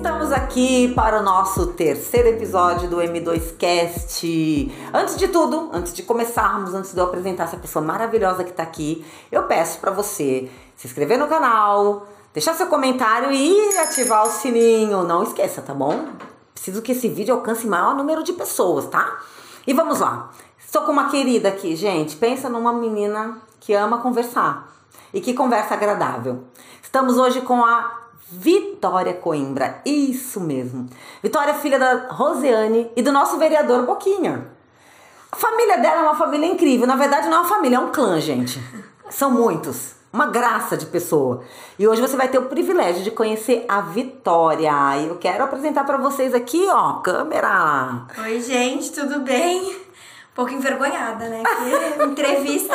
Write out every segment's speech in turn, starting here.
Estamos aqui para o nosso terceiro episódio do M2Cast. Antes de tudo, antes de começarmos, antes de eu apresentar essa pessoa maravilhosa que está aqui, eu peço para você se inscrever no canal, deixar seu comentário e ativar o sininho. Não esqueça, tá bom? Preciso que esse vídeo alcance maior número de pessoas, tá? E vamos lá. Estou com uma querida aqui, gente. Pensa numa menina que ama conversar e que conversa agradável. Estamos hoje com a Vitória Coimbra, isso mesmo. Vitória filha da Roseane e do nosso vereador Boquinha. A família dela é uma família incrível. Na verdade, não é uma família, é um clã, gente. São muitos. Uma graça de pessoa. E hoje você vai ter o privilégio de conhecer a Vitória. E eu quero apresentar para vocês aqui, ó, câmera. Oi, gente, tudo bem? Um pouco envergonhada, né? Porque entrevista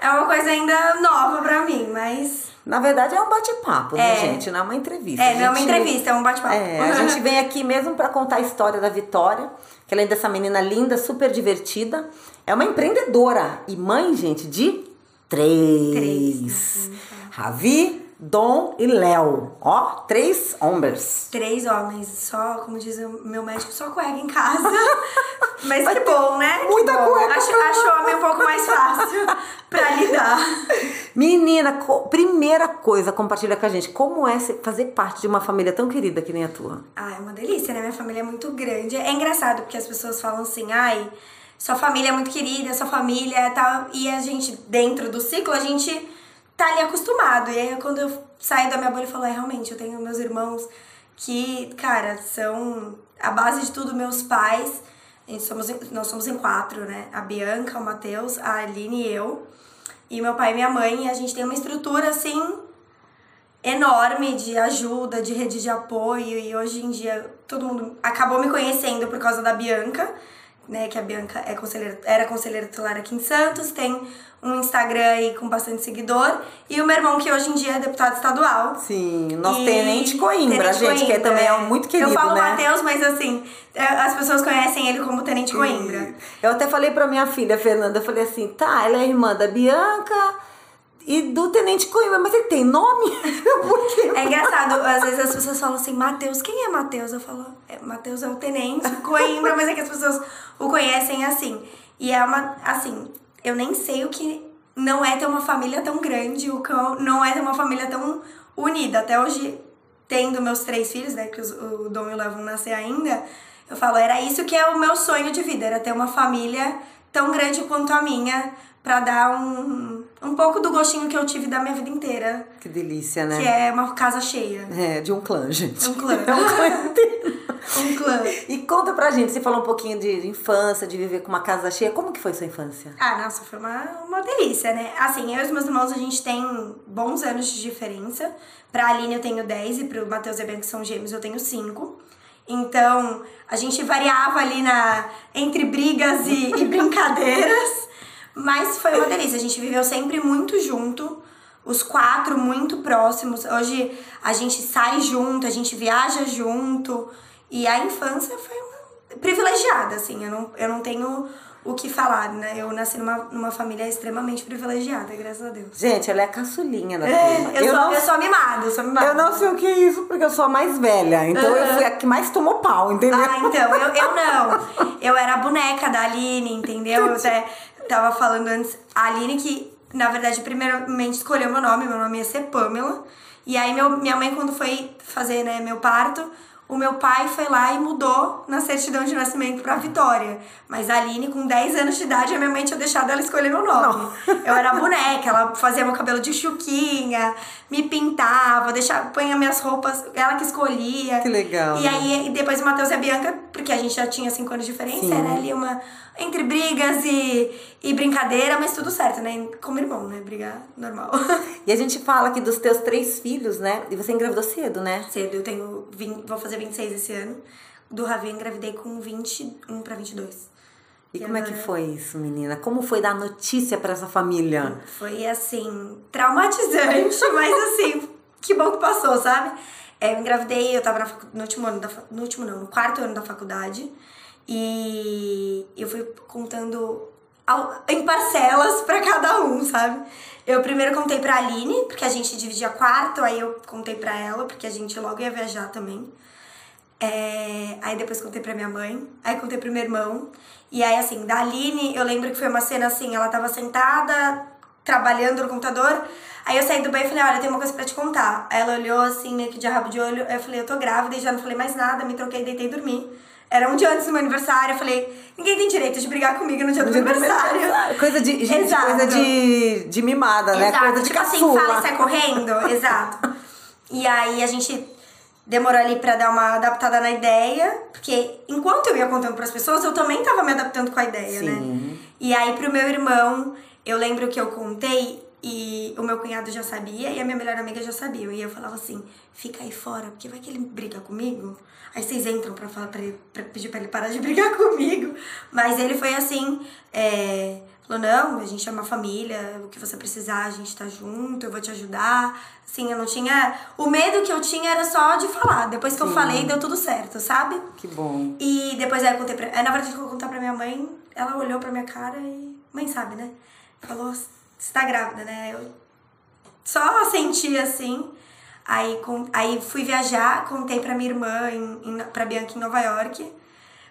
é uma coisa ainda nova pra mim, mas Na verdade é um bate-papo, né, É. gente? Não é uma entrevista. é, A não é uma gente- entrevista, é um bate-papo. É, a gente vem aqui mesmo para contar a história da Vitória, que além dessa menina linda, super divertida, é uma empreendedora e mãe, gente, de três. Três, Ravi, Dom e Léo. Ó, três homens. Três homens, só, como diz o meu médico, só cueca em casa. Mas que bom, né? Que muita bom. cueca Acho, acho o homem um pouco mais fácil pra lidar. Menina, primeira coisa, compartilha com a gente, como é fazer parte de uma família tão querida que nem a tua? Ah, é uma delícia, né? Minha família é muito grande. É engraçado porque as pessoas falam assim, ai, sua família é muito querida, sua família é tal. E a gente, dentro do ciclo, a gente tá ali acostumado. E aí quando eu saio da minha bolha, eu falo, é, realmente, eu tenho meus irmãos que, cara, são a base de tudo, meus pais. Somos, nós somos em quatro, né? A Bianca, o Matheus, a Aline e eu. E meu pai e minha mãe, e a gente tem uma estrutura assim enorme de ajuda, de rede de apoio e hoje em dia todo mundo acabou me conhecendo por causa da Bianca, né, que a Bianca é conselheira, era conselheira titular aqui em Santos, tem um Instagram aí com bastante seguidor e o meu irmão que hoje em dia é deputado estadual. Sim, nosso E- tenente Coimbra, Tenente gente, que é Coimbra, também é é. muito querido, Eu falo né? Matheus, mas assim, é, as pessoas conhecem ele como Tenente Coimbra. Eu até falei pra minha filha, Fernanda, eu falei assim, tá, ela é irmã da Bianca e do Tenente Coimbra, mas ele tem nome? É engraçado, às vezes as pessoas falam assim, Matheus, quem é Matheus? Eu falo, é, Matheus é o tenente Coimbra, mas é que as pessoas o conhecem assim. E é uma, assim, eu nem sei o que não é ter uma família tão grande, o que não é ter uma família tão unida. Até hoje, tendo meus três filhos, né, que os- o Dom e o Léo nascer ainda, eu falo, era isso que é o meu sonho de vida, era ter uma família tão grande quanto a minha, pra dar um, um pouco do gostinho que eu tive da minha vida inteira. Que delícia, né? Que é uma casa cheia. É, de um clã, gente. Um clã. É um clã inteiro. Um clã. E conta pra gente, você falou um pouquinho de, infância, de viver com uma casa cheia. Como que foi sua infância? Ah, nossa, foi uma, uma delícia, né? Assim, eu e os meus irmãos, a gente tem bons anos de diferença. Pra Aline eu tenho 10 e pro Matheus e a Bianca, que são gêmeos, eu tenho 5. Então, a gente variava ali na, entre brigas e, e brincadeiras. Mas foi uma delícia. A gente viveu sempre muito junto. Os quatro muito próximos. Hoje a gente sai junto, a gente viaja junto. E a infância foi uma privilegiada, assim. Eu não, eu não tenho o que falar, né? Eu nasci numa, numa família extremamente privilegiada, graças a Deus. Gente, ela é a caçulinha da É, turma. eu, sou, não, eu sou mimada, eu sou mimada. eu não sei o que é isso, porque eu sou a mais velha. Então eu fui a que mais tomou pau, entendeu? Ah, então, eu, eu não. Eu era a boneca da Aline, entendeu? Eu até tava falando antes, a Aline que, na verdade, primeiramente escolheu meu nome, meu nome ia ser Pamela. E aí meu, minha mãe, quando foi fazer né, meu parto, o meu pai foi lá e mudou na certidão de nascimento pra Vitória. Mas a Aline, com 10 anos de idade, a minha mãe tinha deixado ela escolher meu nome. Eu era boneca, ela fazia meu cabelo de chuquinha, me pintava, deixava, punha minhas roupas, ela que escolhia. Que legal, E né? aí, e depois o Matheus e a Bianca, porque a gente já tinha 5 anos de diferença, Sim. era ali uma. Entre brigas e, e brincadeira, mas tudo certo, né? Como irmão, né? Brigar normal. E a gente fala aqui dos teus três filhos, né? E você engravidou cedo, né? Cedo, eu tenho. 20, vou fazer 26 esse ano. Do Ravi eu engravidei com 21 pra 22. E E como é que agora? foi isso, menina? Como foi dar notícia pra essa família? Foi assim, traumatizante, mas assim, que bom que passou, sabe? É, eu engravidei, eu tava facu- no último ano da no último não, no quarto ano da faculdade. E eu fui contando em parcelas pra cada um, sabe? Eu primeiro contei pra Aline, porque a gente dividia quarto, aí eu contei pra ela, porque a gente logo ia viajar também. É, aí depois contei pra minha mãe, aí contei pro meu irmão. E aí, assim, da Aline, eu lembro que foi uma cena assim, ela tava sentada, trabalhando no computador. Aí eu saí do banho e falei, olha, tem uma coisa pra te contar. Aí ela olhou assim, meio que de rabo de olho. Aí eu falei, eu tô grávida e já não falei mais nada, me troquei, deitei e dormi. Era um dia antes do meu aniversário, eu falei, ninguém tem direito de brigar comigo no dia do meu aniversário. Coisa de, gente, Exato. coisa de, de mimada, né? Exato, Coisa de tipo assim, caçula. fala e sai correndo. Exato. E aí a gente demorou ali pra dar uma adaptada na ideia, porque enquanto eu ia contando pras pessoas, eu também tava me adaptando com a ideia, Sim. né? E aí pro meu irmão, eu lembro que eu contei e o meu cunhado já sabia e a minha melhor amiga já sabia. E eu falava assim: fica aí fora, porque vai que ele briga comigo. Aí vocês entram pra, falar pra, ele, pra pedir pra ele parar de brigar comigo. Mas ele foi assim: é, falou, não, a gente é uma família, o que você precisar, a gente tá junto, eu vou te ajudar. Assim, eu não tinha. O medo que eu tinha era só de falar. Depois que eu falei, deu tudo certo, sabe? Que bom. E depois aí eu contei pra. aí, Na verdade, que eu contar pra minha mãe, ela olhou pra minha cara e. Mãe sabe, né? Falou, você tá grávida, né? Eu só senti assim. Aí, com, aí fui viajar, contei pra minha irmã, em, em, pra Bianca em Nova York.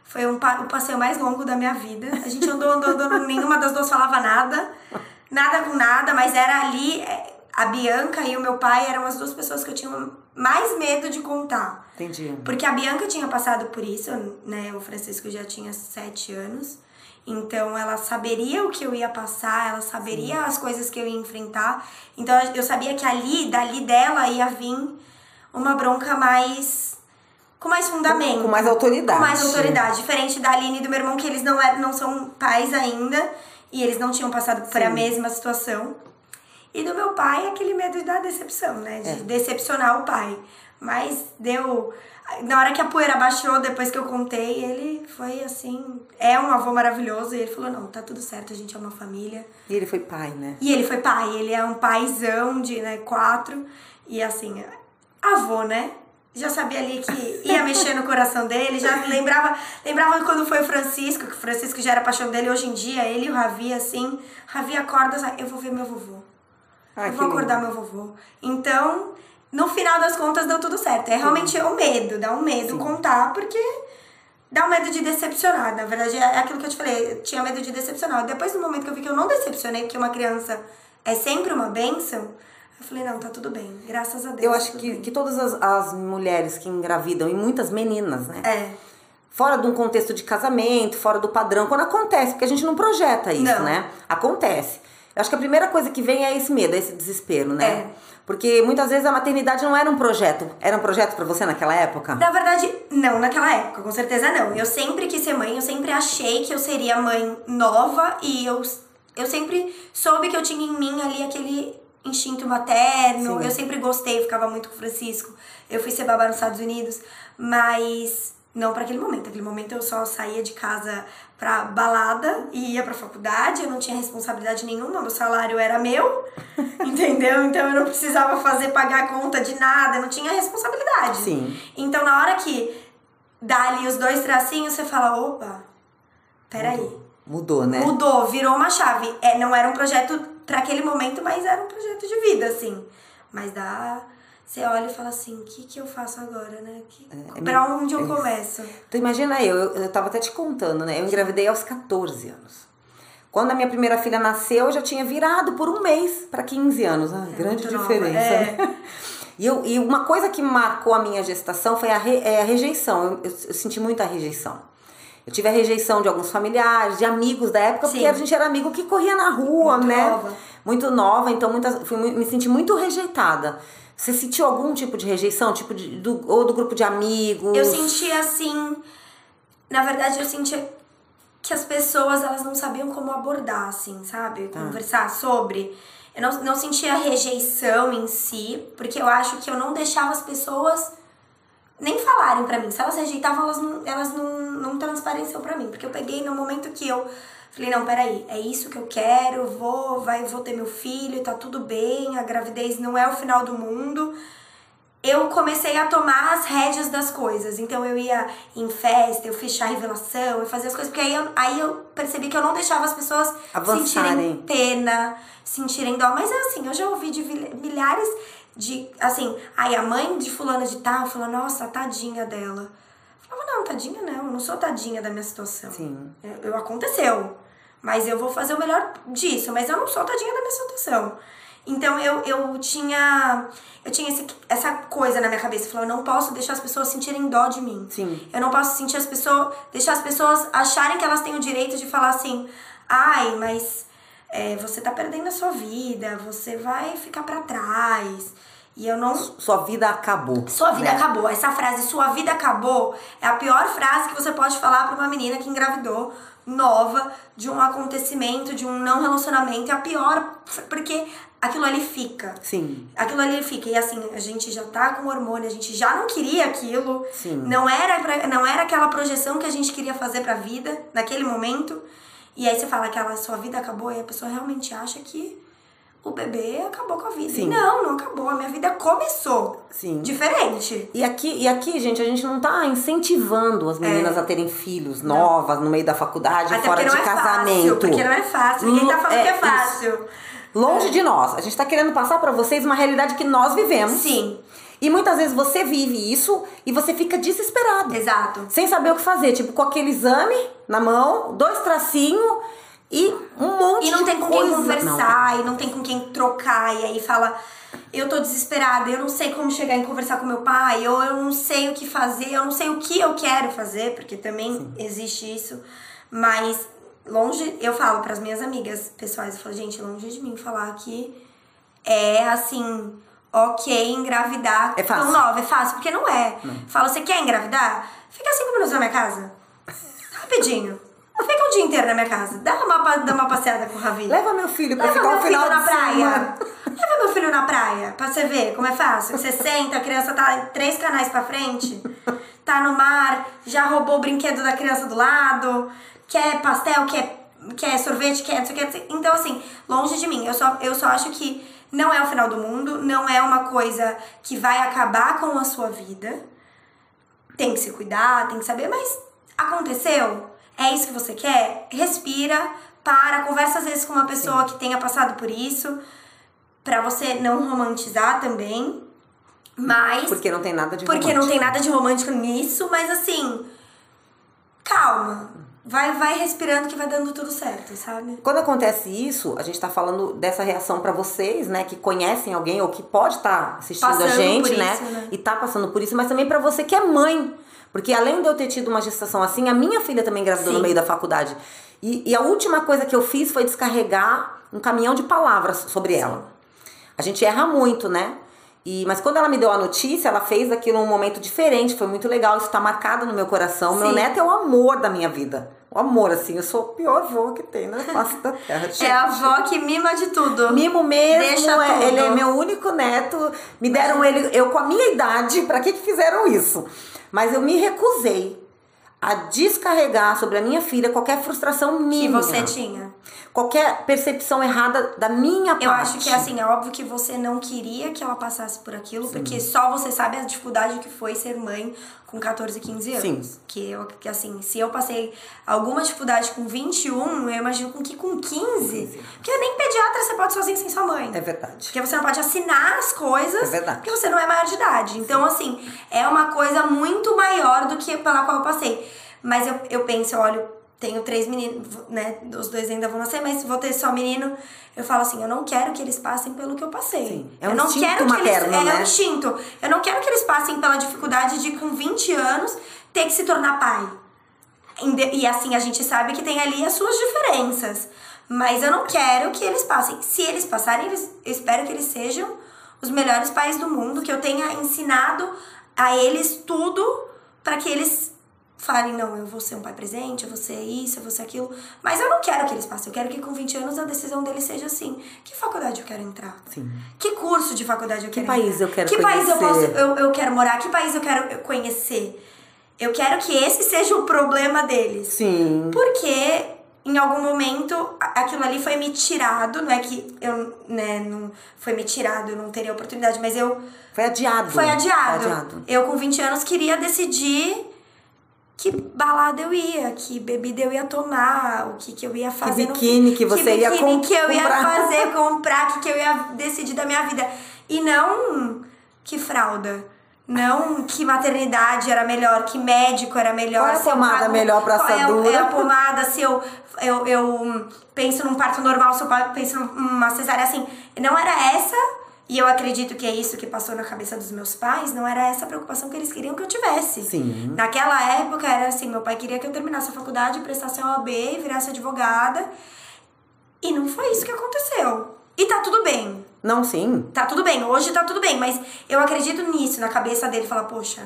Foi um, o passeio mais longo da minha vida. A gente andou, andou, andou, nenhuma das duas falava nada. Nada com nada, mas era ali. é, A Bianca e o meu pai eram as duas pessoas que eu tinha mais medo de contar. Entendi. Porque a Bianca tinha passado por isso, né? O Francisco já tinha sete anos. Então ela saberia o que eu ia passar, ela saberia as coisas que eu ia enfrentar. Então eu sabia que ali, dali dela, ia vir uma bronca mais. com mais fundamento. Com mais autoridade. Com mais autoridade. Diferente da Aline e do meu irmão, que eles não, eram, não são pais ainda. E eles não tinham passado por a mesma situação. E do meu pai, aquele medo da decepção, né? De É. decepcionar o pai. Mas deu. Na hora que a poeira baixou, depois que eu contei, ele foi assim. É um avô maravilhoso. E ele falou: não, tá tudo certo, a gente é uma família. E ele foi pai, né? E ele foi pai, ele é um paizão de né, quatro. E assim, avô, né? Já sabia ali que ia mexer no coração dele, já lembrava, lembrava quando foi o Francisco, que o Francisco já era paixão dele hoje em dia, ele e o Ravi, assim, Ravi acorda, eu vou ver meu vovô. Ai, eu vou acordar lindo. meu vovô. Então, no final das contas, deu tudo certo. É realmente o medo, dá um medo contar, porque dá um medo de decepcionar. Na verdade, é aquilo que eu te falei, eu tinha medo de decepcionar. Depois do momento que eu vi que eu não decepcionei, porque uma criança é sempre uma bênção, eu falei, não, tá tudo bem, graças a Deus. Eu acho que, bem. que todas as, as mulheres que engravidam, e muitas meninas, né? É, Fora de um contexto de casamento, fora do padrão, quando acontece, porque a gente não projeta isso, Não. né? Acontece. Eu acho que a primeira coisa que vem é esse medo, é esse desespero, né? É. Porque muitas vezes a maternidade não era um projeto. Era um projeto pra você naquela época? Na verdade, não, naquela época, com certeza não. Eu sempre quis ser mãe, eu sempre achei que eu seria mãe nova e eu, eu sempre soube que eu tinha em mim ali aquele instinto materno. Sim. Eu sempre gostei, ficava muito com o Francisco. Eu fui ser babá nos Estados Unidos, mas não para aquele momento. Naquele momento eu só saía de casa pra balada e ia pra faculdade, eu não tinha responsabilidade nenhuma, meu salário era meu, entendeu? Então eu não precisava fazer pagar conta de nada, eu não tinha responsabilidade. Sim. Então, na hora que dá ali os dois tracinhos, você fala: opa, peraí. Mudou, né? Mudou, virou uma chave. É, não era um projeto para aquele momento, mas era um projeto de vida, assim. Mas dá. Você olha e fala assim: o que, que eu faço agora, né? Que, é pra meio- onde eu é. começo? Então imagina eu, eu, eu tava até te contando, né? Eu engravidei aos 14 anos. Quando a minha primeira filha nasceu, eu já tinha virado por um mês para 15 anos. Ah, grande muito nova, diferença. é. né? E, eu, e uma coisa que marcou a minha gestação foi a, re- é a rejeição. Eu, eu- eu senti muita rejeição. Eu tive a rejeição de alguns familiares, de amigos da época, porque Sim. a gente era amigo que corria na rua, Muito né? nova. Muito nova, então muitas, fui, me senti muito rejeitada. Você sentiu algum tipo de rejeição? Tipo de, do, ou do grupo de amigos? Eu senti assim. Na verdade, eu senti que as pessoas elas não sabiam como abordar, assim, sabe? Conversar sobre. Eu não, não sentia rejeição em si, porque eu acho que eu não deixava as pessoas nem falarem pra mim. Se elas rejeitavam, elas não, elas não, não transpareciam pra mim. Porque eu peguei no momento que eu falei, não, peraí, é isso que eu quero, vou, vai, vou ter meu filho, tá tudo bem, a gravidez não é o final do mundo eu comecei a tomar as rédeas das coisas. Então eu ia em festa, eu fiz chá revelação, eu fazia as coisas, porque aí eu, aí eu percebi que eu não deixava as pessoas Avançarem. sentirem pena, sentirem dó. Mas é assim, eu já ouvi de milhares de. Assim, aí a mãe de fulana de tal falou, nossa, tadinha dela. falava, não, tadinha não, eu não sou tadinha da minha situação. Sim. Eu, eu- aconteceu. Mas eu vou fazer o melhor disso. Mas eu não sou tadinha da minha situação. Então eu, eu tinha. Eu tinha esse- essa coisa na minha cabeça. Eu falava, eu não posso deixar as pessoas sentirem dó de mim. Sim. Eu não posso sentir as pessoas. deixar as pessoas acharem que elas têm o direito de falar assim, ai, mas é, você tá perdendo a sua vida, você vai ficar pra trás. E eu não. Sua vida acabou. Sua vida né? acabou. Essa frase, sua vida acabou, é a pior frase que você pode falar pra uma menina que engravidou, nova, de um acontecimento, de um não relacionamento. É a pior, porque aquilo ali fica. Sim. Aquilo ali fica. E assim, a gente já tá com hormônio, a gente já não queria aquilo. Sim. Não era, pra- não era aquela projeção que a gente queria fazer pra vida, naquele momento. E aí você fala que a sua vida acabou e a pessoa realmente acha que o bebê acabou com a vida. Sim. Não, não acabou. A minha vida começou. Sim. Diferente. E aqui, e aqui, gente, a gente não tá incentivando as meninas a terem filhos novas no meio da faculdade, É. Até fora de não é casamento. fácil. Porque não é fácil. Ninguém tá falando É, que é isso. fácil. Longe de nós. A gente tá querendo passar pra vocês uma realidade que nós vivemos. Sim, E muitas vezes você vive isso e você fica desesperado. exato. Sem saber o que fazer. Tipo, com aquele exame na mão, dois tracinhos e um monte E não de tem com coisa. quem conversar, e não tem com quem trocar, e aí fala, eu tô desesperada, eu não sei como chegar em conversar com meu pai, ou eu não sei o que fazer, eu não sei o que eu quero fazer, porque também existe isso. Mas longe, eu falo pras minhas amigas pessoais, eu falo, gente, longe de mim falar que é assim, ok engravidar É fácil. tão nova, é fácil, porque não é. Fala, você quer engravidar? Fica cinco minutos na minha casa. Rapidinho. Fica um dia inteiro na minha casa. Dá uma, dá uma passeada com o Ravi. Leva meu filho pra Leva ficar meu um filho final na de praia. Leva meu filho na praia, pra você ver como é fácil. Você senta, a criança tá três canais pra frente, tá no mar, já roubou o brinquedo da criança do lado, quer pastel, quer, quer sorvete, quer não sei o que. Então, assim, longe de mim. Eu só, eu só acho que não é o final do mundo, não é uma coisa que vai acabar com a sua vida. Tem que se cuidar, tem que saber, mas aconteceu? É isso que você quer? Respira, para, conversa às vezes com uma pessoa que tenha passado por isso, pra você não romantizar também. Mas Porque não tem nada de porque não romântico. tem nada de romântico nisso, mas assim, calma. Vai vai respirando que vai dando tudo certo, sabe? Quando acontece isso, a gente tá falando dessa reação pra vocês, né, que conhecem alguém ou que pode estar assistindo Passando a gente, né, isso, né? e tá passando por isso, mas também pra você que é mãe. Porque além de eu ter tido uma gestação assim, a minha filha também engravidou no Sim. meio da faculdade. E, e a última coisa que eu fiz foi descarregar um caminhão de palavras sobre ela. A gente erra muito, né? E, mas quando ela me deu a notícia, ela fez aquilo num momento diferente, foi muito legal, isso tá marcado no meu coração. Meu Sim. neto é o amor da minha vida. O amor, assim, eu sou o pior avô que tem na face da terra. É a avó que mima de tudo. Mimo mesmo, Deixa é- tudo. ele é meu único neto. Me deram ele, eu com a minha idade, pra que que fizeram isso? Mas eu me recusei a descarregar sobre a minha filha qualquer frustração que minha. você tinha. Qualquer percepção errada da minha parte. Eu acho que assim, é óbvio que você não queria que ela passasse por aquilo, porque só você sabe a dificuldade que foi ser mãe com 14, 15 anos. Sim. Que eu, que assim, se eu passei alguma dificuldade com 21, eu imagino com que com 15. Porque nem pediatra você pode sozinho sem sua mãe. É verdade. Porque você não pode assinar as coisas. É verdade. Porque você não é maior de idade. Então, assim, é uma coisa muito maior do que pela qual eu passei. Mas eu, eu penso, eu olho, tenho três meninos, né? Os dois ainda vão nascer, mas vou ter só menino. Eu falo assim, eu não quero que eles passem pelo que eu passei. Sim. É um eu não instinto quero que materno, eles. É, né? um instinto. Eu não quero que eles passem pela dificuldade de, com 20 anos, ter que se tornar pai. E assim, a gente sabe que tem ali as suas diferenças. Mas eu não quero que eles passem. Se eles passarem, eles, eu espero que eles sejam os melhores pais do mundo, que eu tenha ensinado a eles tudo para que eles falem, não, eu vou ser um pai presente, eu vou ser isso, eu vou ser aquilo. Mas eu não quero que eles passem. Eu quero que com 20 anos a decisão deles seja assim. Que faculdade eu quero entrar? Sim. Que curso de faculdade eu quero país entrar? eu quero Que país eu posso conhecer? eu, eu quero morar? Que país eu quero conhecer? Eu quero que esse seja o problema deles. Sim. Porque em algum momento aquilo ali foi me tirado, não é que eu, né, não foi me tirado, eu não teria oportunidade, mas eu Foi adiado. foi adiado. Foi adiado. Eu com 20 anos queria decidir que balada eu ia, que bebida eu ia tomar, o que, que eu ia fazer no biquíni que você ia biquíni com- que eu ia comprar. fazer, comprar, que, que eu ia decidir da minha vida. E não que fralda. Não que maternidade era melhor, que médico era melhor. Qual é a pomada pago- melhor pra é, assadura? é a pomada, se eu, eu, eu penso num parto normal, se eu penso numa cesárea assim. Não era essa, e eu acredito que é isso que passou na cabeça dos meus pais, não era essa a preocupação que eles queriam que eu tivesse. Sim. Naquela época era assim, meu pai queria que eu terminasse a faculdade, prestasse a OAB, virasse advogada. E não foi isso que aconteceu. E tá tudo bem. Não, sim. Tá tudo bem, hoje tá tudo bem, mas eu acredito nisso, na cabeça dele, falar, poxa,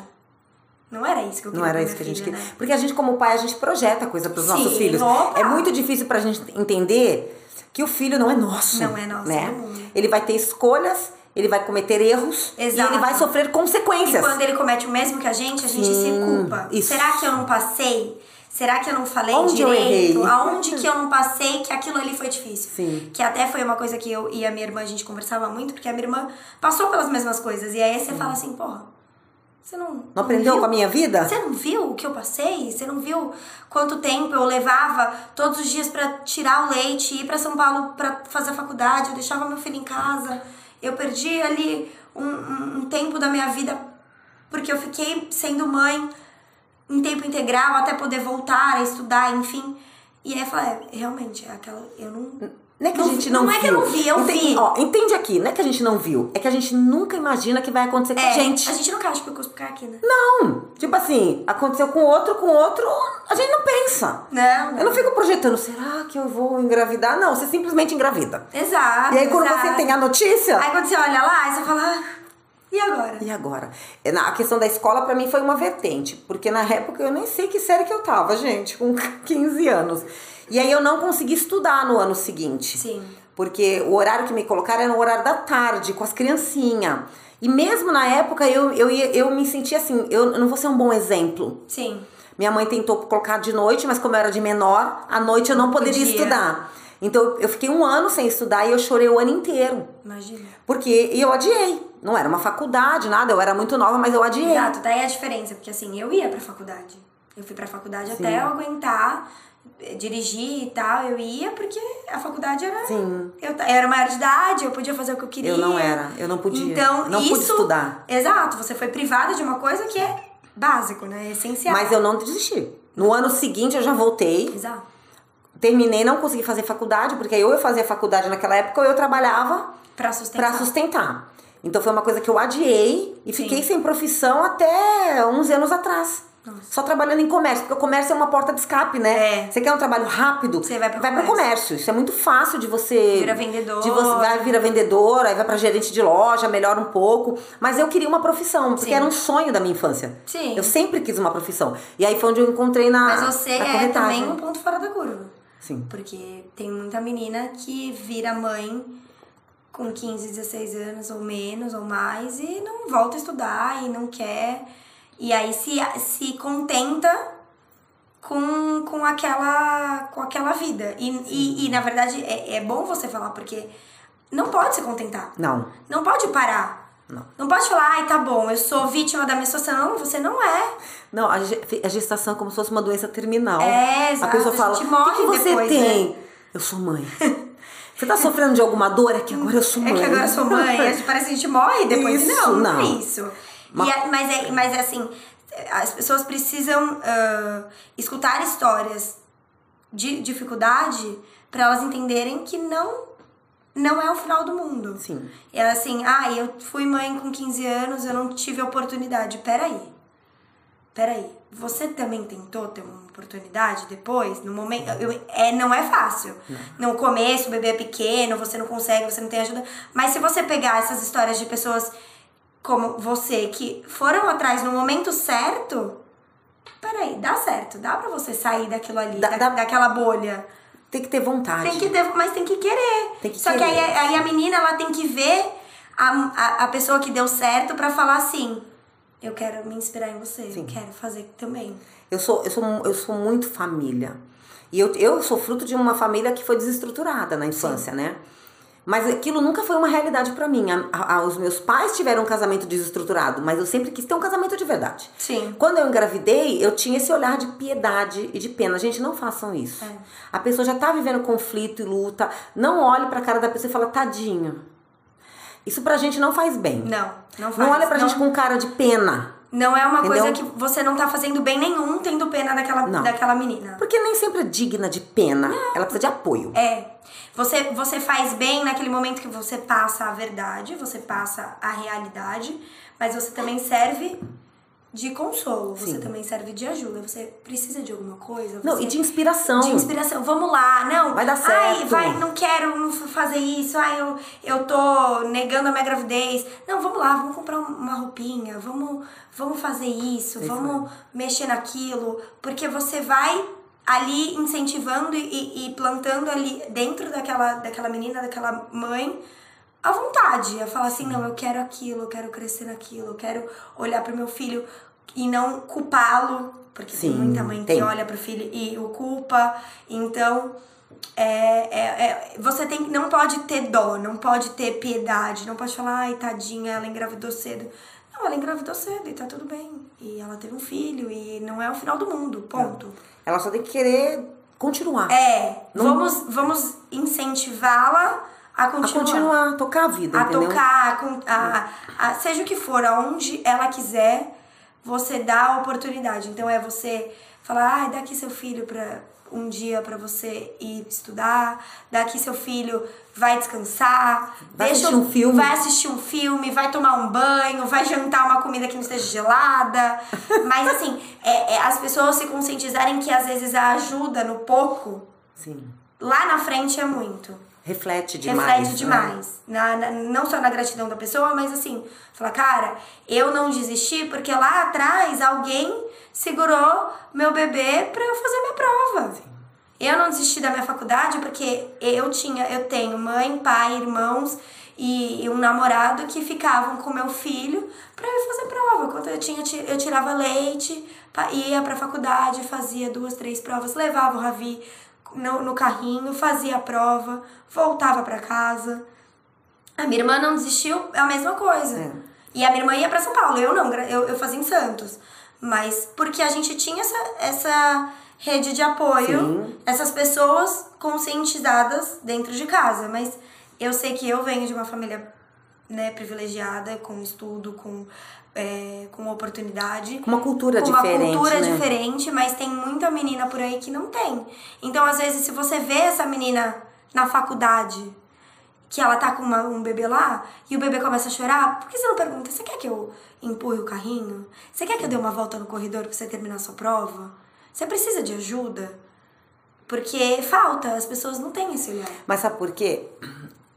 não era isso que eu queria Não era isso que a gente filha, queria. né? Porque a gente, como pai, a gente projeta coisa pros Sim, nossos filhos. opa! É muito difícil pra gente entender que o filho não é nosso. Não é nosso, né? é. Ele vai ter escolhas, ele vai cometer erros Exato. e ele vai sofrer E consequências. quando ele comete o mesmo que a gente, a gente se culpa. isso. Será que eu não passei? Será que eu não falei Onde direito? Aonde que eu não passei que aquilo ali foi difícil? Sim. Que até foi uma coisa que eu e a minha irmã, a gente conversava muito, porque a minha irmã passou pelas mesmas coisas. E aí você fala assim, porra, você não. Não aprendeu viu? com a minha vida? Você não viu o que eu passei? Você não viu quanto tempo eu levava todos os dias pra tirar o leite, ir pra São Paulo pra fazer a faculdade? Eu deixava meu filho em casa. Eu perdi ali um, um- um tempo da minha vida porque eu fiquei sendo mãe em tempo integral até poder voltar a estudar, enfim. E aí eu falei, é, realmente, é aquela. Eu não. Não é que a Não gente vi- não, não é que eu viu. não vi, eu entende, vi. Ó, entende aqui, não é que a gente não viu, é que a gente nunca imagina que vai acontecer com É, a gente. a gente não quer que cuspo caia aqui, né? Não, tipo assim, aconteceu com outro, com outro, a gente não pensa. Não, não. Eu não fico projetando, será que eu vou engravidar? Não, você simplesmente engravida. Exato. E aí quando exato. você tem a notícia, Aí quando você olha lá, você fala, ah, e agora? E agora? É, na- A questão da escola pra mim foi uma vertente, porque na época eu nem sei que série que eu tava, gente, com 15 anos. E aí eu não consegui estudar no ano seguinte. Sim. Porque o horário que me colocaram era no horário da tarde, com as criancinhas. E mesmo na época eu, eu, eu me sentia assim, eu não vou ser um bom exemplo. Sim. Minha mãe tentou colocar de noite, mas como eu era de menor, à noite eu não poderia Podia. estudar. Então eu fiquei um ano sem estudar e eu chorei o ano inteiro. Imagina. Porque e eu adiei. Não era uma faculdade, nada, eu era muito nova, mas eu adiei. Exato, daí a diferença, porque assim, eu ia pra faculdade. Eu fui pra faculdade até eu aguentar, eh, dirigir e tal, eu ia porque a faculdade era. Sim. Eu, eu era maior de idade, eu podia fazer o que eu queria. Eu não era, eu não podia. Então, não isso. pude estudar. Exato, você foi privada de uma coisa que é básico, né? É essencial. Mas eu não desisti. No ano seguinte eu já voltei, Exato. terminei, não consegui fazer faculdade, porque ou eu fazia faculdade naquela época ou eu trabalhava Pra sustentar. pra sustentar. Então foi uma coisa que eu adiei e Sim. fiquei sem profissão até uns anos atrás. Nossa. Só trabalhando em comércio, porque o comércio é uma porta de escape, né? É. Você quer um trabalho rápido? Você vai pro vai comércio. comércio. Isso é muito fácil de você. Vira vendedor. De você vai vira vendedor, aí vai pra gerente de loja, melhora um pouco. Mas eu queria uma profissão, porque Sim. era um sonho da minha infância. Sim. Eu sempre quis uma profissão. E aí foi onde eu encontrei na. Mas você na é corretagem. também um ponto fora da curva. Sim. Porque tem muita menina que vira mãe com 15, 16 anos ou menos ou mais e não volta a estudar e não quer. E aí se, se contenta com, com, aquela, com aquela vida. E, e, e, na verdade é, é bom você falar, porque não pode se contentar. Não. Não pode parar. Não. Não pode falar, ai, tá bom, eu sou vítima da menstruação. Não, você não é. Não, a ge- a gestação é como se fosse uma doença terminal. É, A exato, pessoa a fala: gente o morre que, que você depois, tem? né?" Eu sou mãe. Você tá sofrendo de alguma dor? É que agora eu sou É mãe. que agora eu sou mãe, gente parece que a gente morre depois. Isso, não, não, não. é isso. Mas- é- mas, é, mas é assim, as pessoas precisam ah, escutar histórias de dificuldade para elas entenderem que não não é o final do mundo. Sim. E ela assim, ah, eu fui mãe com 15 anos, eu não tive oportunidade. Peraí. Peraí. Você também tentou ter uma oportunidade depois? No momento. eu- é, não é fácil. No começo, o bebê é pequeno, você não consegue, você não tem ajuda. Mas se você pegar essas histórias de pessoas como você que foram atrás no momento certo. Peraí, dá certo. Dá pra você sair daquilo ali, Dá- da- dá- daquela bolha. Tem que ter vontade. Tem que ter, mas tem que querer. Tem que Só que querer. aí, aí a menina ela tem que ver a, a, a pessoa que deu certo pra falar assim: eu quero me inspirar em você, eu quero fazer também. Eu sou, eu sou, eu sou muito família. E eu, eu sou fruto de uma família que foi desestruturada na infância, né? Mas aquilo nunca foi uma realidade pra mim. A- a- os meus pais tiveram um casamento desestruturado, mas eu sempre quis ter um casamento de verdade. Sim. Quando eu engravidei, eu tinha esse olhar de piedade e de pena. Gente, não façam isso. É. A pessoa já tá vivendo conflito e luta. Não olhe pra cara da pessoa e fala, tadinho. Isso pra gente não faz bem. Não, não faz. Não olha pra não, gente com cara de pena. Não é uma Entendeu? coisa que você não tá fazendo bem nenhum tendo pena daquela, Não. daquela menina. Porque nem sempre é digna de pena. Ela precisa de apoio. É. Você, você faz bem naquele momento que você passa a verdade, você passa a realidade, mas você também serve de consolo, você Sim. também serve de ajuda. Você precisa de alguma coisa? Não, e de inspiração. De inspiração. Vamos lá, não. Vai dar Ai, certo. vai, não quero não fazer isso. Ai, eu, eu tô negando a minha gravidez. Não, vamos lá, vamos comprar uma roupinha. Vamos, vamos fazer isso. Isso vamos mexer naquilo. Porque você vai ali incentivando e, e- e plantando ali dentro daquela, daquela menina, daquela mãe, a vontade. A falar assim, não, eu quero aquilo, eu quero crescer naquilo, eu quero olhar pro meu filho e não culpá-lo. Porque Sim, tem muita mãe que tem. olha pro filho e o culpa. Então, é, é, é- você tem, não pode ter dó, não pode ter piedade, não pode falar, ai, tadinha, ela engravidou cedo. Não, ela engravidou cedo e tá tudo bem. E ela teve um filho e não é o final do mundo, ponto. Ela só tem que querer continuar. É, Não- vamos, vamos incentivá-la a A continuar. continuar, tocar a vida, A entendeu? tocar, a a, a- seja o que for, aonde ela quiser, você dá a oportunidade. Então é você falar, ah, dá aqui seu filho pra um dia pra você ir estudar, dá aqui seu filho vai descansar, Vai deixa assistir um filme. vai assistir um filme, vai tomar um banho, vai jantar uma comida que não esteja gelada. Mas assim, é, é as pessoas se conscientizarem que às vezes a ajuda no pouco, Sim. lá na frente é muito Reflete demais. reflete né? demais. Na, na- não só na gratidão da pessoa, mas assim, falar, cara, eu não desisti porque lá atrás alguém segurou meu bebê pra eu fazer minha prova. Eu não desisti da minha faculdade porque eu tinha, eu tenho mãe, pai, irmãos e, e um namorado que ficavam com meu filho pra eu fazer prova. Quando eu tinha, ti- eu tirava leite, ia pra faculdade, fazia duas, três provas, levava o Ravi no, no carrinho, fazia a prova, voltava pra casa. A minha irmã não desistiu, é a mesma coisa. É. E a minha irmã ia pra São Paulo, eu não, eu, eu fazia em Santos. Mas porque a gente tinha essa, essa rede de apoio, Sim. essas pessoas conscientizadas dentro de casa. Mas eu sei que eu venho de uma família né, privilegiada, com estudo, com, é, com oportunidade Com uma cultura com diferente, uma cultura né? diferente, mas tem muita menina por aí que não tem. Então, às vezes, se você vê essa menina na faculdade, que ela tá com uma- um bebê lá, e o bebê começa a chorar, por que você não pergunta, você quer que eu empurre o carrinho? Você quer que eu dê uma volta no corredor pra você terminar a sua prova? Você precisa de ajuda? Porque falta, as pessoas não têm esse olhar. Mas sabe por quê?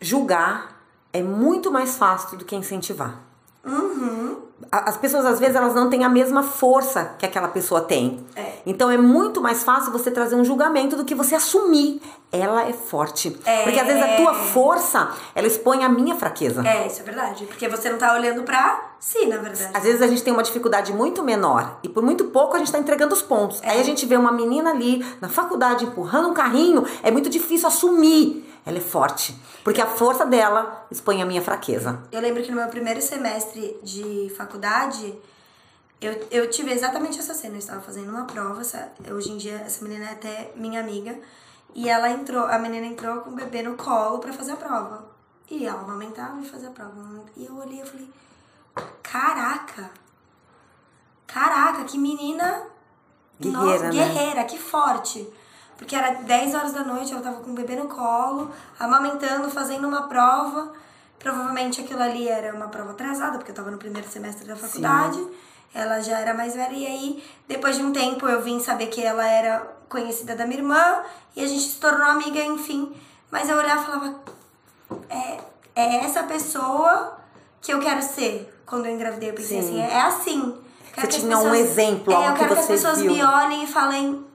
Julgar é muito mais fácil do que incentivar. Uhum. As pessoas, às vezes, elas não têm a mesma força que aquela pessoa tem. É. Então, é muito mais fácil você trazer um julgamento do que você assumir. Ela é forte. É. Porque, às vezes, a tua força, ela expõe a minha fraqueza. É, isso é verdade. Porque você não tá olhando pra si, na verdade. Às vezes a gente tem uma dificuldade muito menor e por muito pouco a gente está entregando os pontos. É. Aí a gente vê uma menina ali na faculdade empurrando um carrinho, é muito difícil assumir. Ela é forte, porque a força dela expõe a minha fraqueza. Eu lembro que no meu primeiro semestre de faculdade, eu, eu tive exatamente essa cena. Eu estava fazendo uma prova, essa- hoje em dia essa menina é até minha amiga, e ela entrou, a menina entrou com o bebê no colo pra fazer a prova. E ela amamentava e fazia a prova. E eu olhei e falei, caraca! Caraca, que menina Guerreira, nossa, né? guerreira, que forte. Porque era 10 horas da noite, ela tava com o bebê no colo, amamentando, fazendo uma prova. Provavelmente aquilo ali era uma prova atrasada, porque eu tava no primeiro semestre da faculdade. Ela já era mais velha. E aí, depois de um tempo, eu vim saber que ela era conhecida da minha irmã. E a gente se tornou amiga, enfim. Mas eu olhava e falava... É, é essa pessoa que eu quero ser quando eu engravidei. Eu pensei Sim. assim, é assim. Quero que as tinha um exemplo, é, eu que quero que as você pessoas viu. me olhem e falem,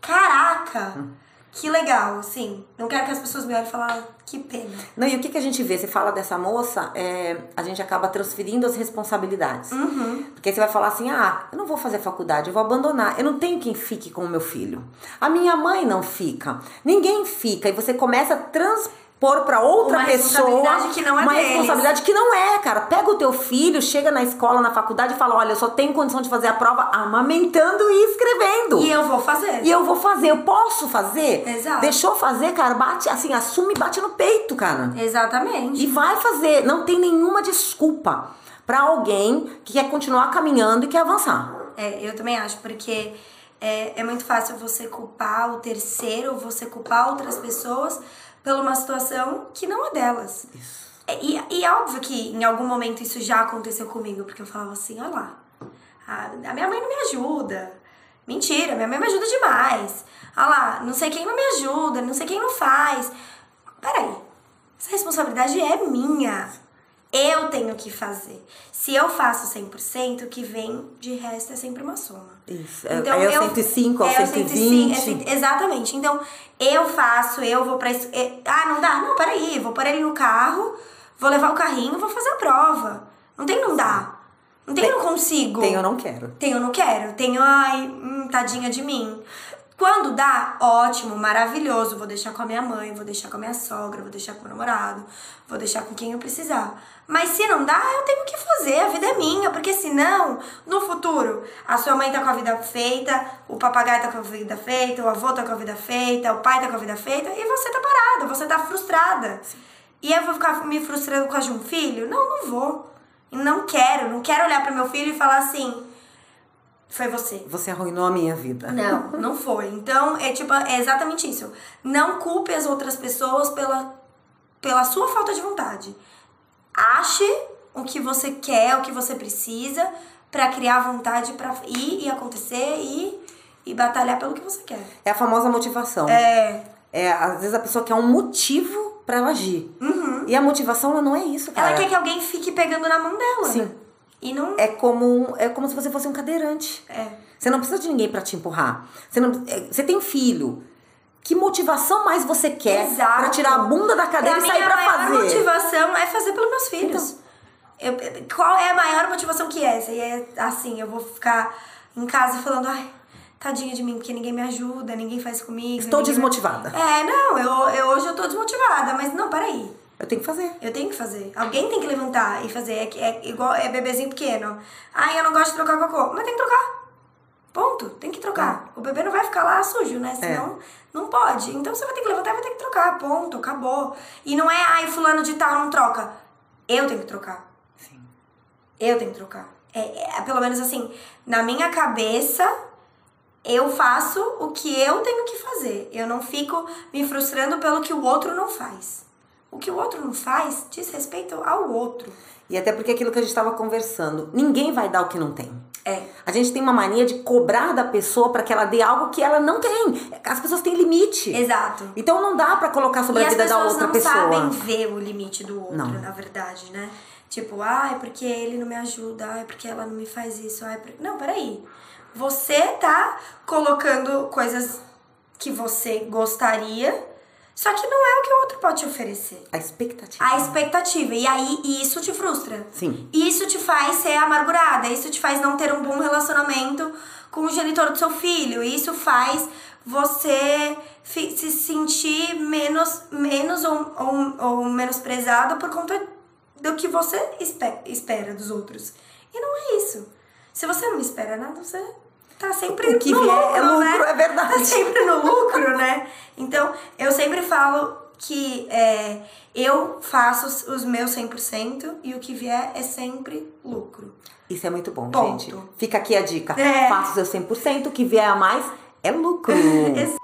caraca, que legal, assim. Não quero que as pessoas me olhem e falem, "Ah, que pena. Não, e o que, que a gente vê? Você fala dessa moça, é, a gente acaba transferindo as responsabilidades. Uhum. Porque você vai falar assim: ah, eu não vou fazer faculdade, eu vou abandonar. Eu não tenho quem fique com o meu filho. A minha mãe não fica. Ninguém fica. E você começa a trans, pôr pra outra Uma pessoa responsabilidade que não é uma deles. responsabilidade que não é, cara. Pega o teu filho, chega na escola, na faculdade e fala: olha, eu só tenho condição de fazer a prova amamentando e escrevendo. E eu vou fazer. E eu vou fazer, eu posso fazer. Exato. Deixou fazer, cara, bate, assim, assume e bate no peito, cara. Exatamente. E vai fazer. Não tem nenhuma desculpa pra alguém que quer continuar caminhando e quer avançar. É, eu também acho, porque é, é muito fácil você culpar o terceiro, você culpar outras pessoas por uma situação que não é delas. É, E, e é óbvio que em algum momento isso já aconteceu comigo, porque eu falava assim, olha lá, a, a minha mãe não me ajuda. Mentira, minha mãe me ajuda demais. Olha lá, não sei quem não me ajuda, não sei quem não faz. Peraí, essa responsabilidade é minha. Eu tenho que fazer. Se eu faço 100%, o que vem de resto é sempre uma soma. Isso. É- é o 105, é o é 120. é cento- exatamente. Então, eu faço, eu vou pra. é, ah, não dá? Não, peraí. Vou pôr ele no carro, vou levar o carrinho, vou fazer a prova. Não tem não dá. Não tem, Tem- não consigo. Tem, eu não quero. Tenho, eu não quero. Tenho, ai, hum, tadinha de mim. Quando dá, ótimo, maravilhoso. Vou deixar com a minha mãe, vou deixar com a minha sogra, vou deixar com o meu namorado, vou deixar com quem eu precisar. Mas se não dá, eu tenho que fazer, a vida é minha, porque senão, no futuro, a sua mãe tá com a vida feita, o papagaio tá com a vida feita, o avô tá com a vida feita, o pai tá com a vida feita, e você tá parada, você tá frustrada. E eu vou ficar me frustrando por causa de um filho? Não, não vou. Não quero, não quero olhar pro meu filho e falar assim, foi você. Você arruinou a minha vida. Não, não foi. Então, é tipo, é exatamente isso. Não culpe as outras pessoas pela, pela sua falta de vontade. Ache o que você quer, o que você precisa pra criar vontade pra ir e acontecer e, e batalhar pelo que você quer. É a famosa motivação. É. É, às vezes a pessoa quer um motivo pra ela agir. E a motivação, ela não é isso, cara. Uhum. Ela quer que alguém fique pegando na mão dela. Sim. E não. É como, é como se você fosse um cadeirante. É. Você não precisa de ninguém pra te empurrar. Você, não, é, você tem filho. Que motivação mais você quer pra tirar a bunda da cadeira Pra e sair mim, pra a maior fazer? motivação é fazer pelos meus filhos. Eu- qual é a maior motivação que é essa? E é assim, eu vou ficar em casa falando, ai, tadinha de mim, porque ninguém me ajuda, ninguém faz comigo. Estou desmotivada. É, não, eu, eu hoje eu tô desmotivada, mas não, peraí. Eu tenho que fazer. Eu tenho que fazer. Alguém tem que levantar e fazer. É, é igual é bebezinho pequeno. Ai, eu não gosto de trocar cocô. Mas tem que trocar. Ponto. Tem que trocar. O bebê não vai ficar lá sujo, né? Senão não pode. Então você vai ter que levantar e vai ter que trocar. Ponto. Acabou. E não é, ai, fulano de tal não troca. Eu tenho que trocar. Sim. Eu tenho que trocar. É, é, pelo menos assim, na minha cabeça, eu faço o que eu tenho que fazer. Eu não fico me frustrando pelo que o outro não faz. O que o outro não faz diz respeito ao outro. E até porque aquilo que a gente estava conversando, ninguém vai dar o que não tem. É. A gente tem uma mania de cobrar da pessoa para que ela dê algo que ela não tem. As pessoas têm limite. Exato. Então não dá para colocar sobre e a as vida da pessoas outra não pessoa. sabem ver o limite do outro, Não. na verdade, né? Tipo, ai, porque ele não me ajuda, ai, porque ela não me faz isso, ai, porque... Não, peraí. Você tá colocando coisas que você gostaria, só que não é o que o outro pode te oferecer. A expectativa. A expectativa. E aí, isso te frustra. Sim. Isso te faz ser amargurada. Isso te faz não ter um bom relacionamento com o genitor do seu filho. Isso faz você se sentir menos, menos ou, ou, ou menosprezado por conta do que você espe- espera dos outros. E não é isso. Se você não espera nada, você tá sempre O que no vier lucro, é lucro, né? é verdade. Tá sempre no lucro, né? Então, eu sempre falo que é, eu faço os- os meus 100% e o que vier é sempre lucro. Isso é muito bom, Ponto. gente. Fica aqui a dica. É. Faça o seu 100%, o que vier a mais é lucro.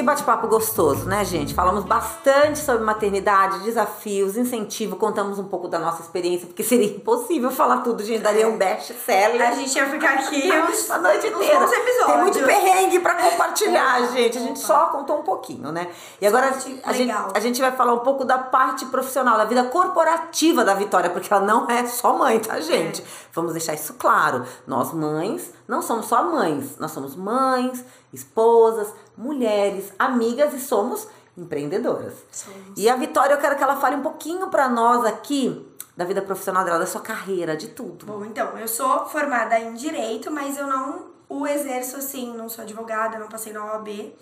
Que bate-papo gostoso, né, gente? Falamos bastante sobre maternidade, desafios, incentivo, contamos um pouco da nossa experiência, porque seria impossível falar tudo, gente. Daria um best-seller. A gente ia ficar aqui uns, a noite inteira. Tem muito perrengue pra compartilhar, Opa, gente. A gente opa. só contou um pouquinho, né? E agora a gente, a, gente, legal. a gente vai falar um pouco da parte profissional, da vida corporativa da Vitória, porque ela não é só mãe, tá, gente? Vamos deixar isso claro. Nós, mães, não somos só mães. Nós somos mães, esposas, mulheres, amigas e somos empreendedoras. Somos. E a Vitória, eu quero que ela fale um pouquinho pra nós aqui da vida profissional dela, da sua carreira, de tudo. Bom, então, eu sou formada em Direito, mas eu não o exerço assim, não sou advogada, não passei na OAB.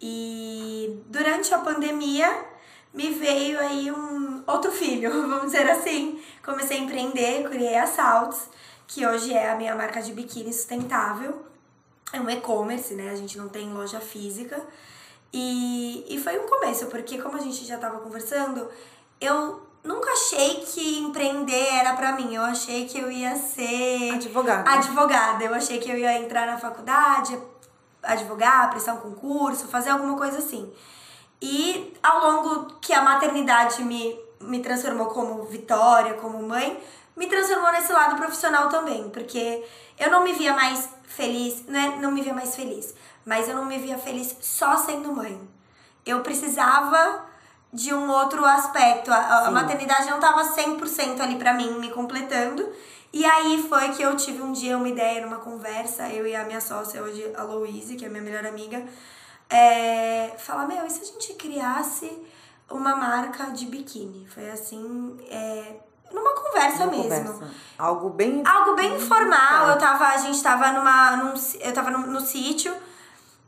E durante a pandemia me veio aí um outro filho, vamos dizer assim. Comecei a empreender, criei a Salts, que hoje é a minha marca de biquíni sustentável. É um e-commerce, né? A gente não tem loja física. E, e foi um começo, porque como a gente já estava conversando, eu nunca achei que empreender era para mim. Eu achei que eu ia ser advogada. Advogada. Eu achei que eu ia entrar na faculdade, advogar, prestar um concurso, fazer alguma coisa assim. E ao longo que a maternidade me, me transformou como Vitória, como mãe, me transformou nesse lado profissional também, porque eu não me via mais feliz, não, é, não me via mais feliz, mas eu não me via feliz só sendo mãe. Eu precisava de um outro aspecto. A, a maternidade não estava 100% ali para mim, me completando. E aí foi que eu tive um dia uma ideia numa conversa, eu e a minha sócia hoje, a Louise, que é minha melhor amiga, é, falar, meu, e se a gente criasse uma marca de biquíni? Foi assim, é, numa conversa mesmo. Conversa. Algo bem... Algo bem informal, eu tava, a gente tava numa, num, eu tava no, no sítio,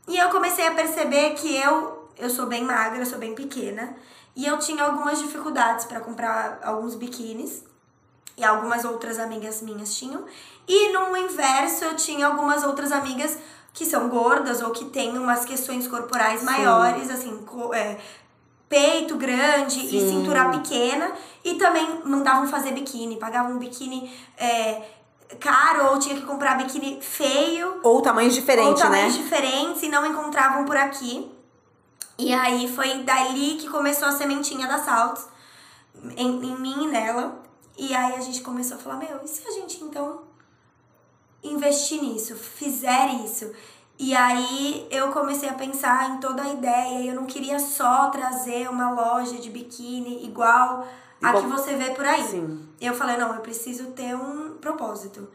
e eu comecei a perceber que eu, eu sou bem magra, eu sou bem pequena, e eu tinha algumas dificuldades para comprar alguns biquínis. E algumas outras amigas minhas tinham. E no inverso, eu tinha algumas outras amigas que são gordas ou que têm umas questões corporais Sim. maiores, assim, é, peito grande Sim. e cintura pequena. E também mandavam fazer biquíni, pagavam um biquíni. É, caro ou tinha que comprar biquíni feio. Ou tamanhos diferentes, ou tamanhos né? diferentes e não encontravam por aqui. E aí foi dali que começou a sementinha da Saltos, em, em mim e nela. E aí a gente começou a falar, meu, e se a gente então investir nisso, fizer isso? E aí eu comecei a pensar em toda a ideia, eu não queria só trazer uma loja de biquíni igual a que você vê por aí. Sim. Eu falei, não, eu preciso ter um propósito.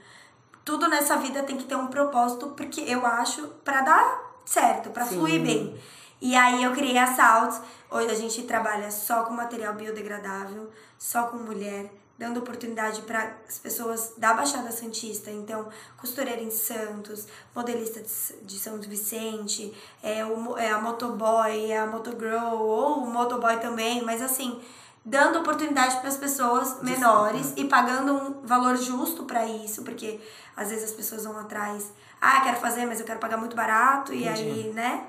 Tudo nessa vida tem que ter um propósito, porque eu acho para dar certo, para fluir bem. E aí eu criei a Salts. Hoje a gente trabalha só com material biodegradável, só com mulher, dando oportunidade para as pessoas da Baixada Santista, então costureira em Santos, modelista de São Vicente, é, o, é a motoboy, é a motogirl ou o motoboy também, mas assim, dando oportunidade para as pessoas menores e pagando um valor justo para isso, porque às vezes as pessoas vão atrás, ah, quero fazer, mas eu quero pagar muito barato, Entendi. e aí, né?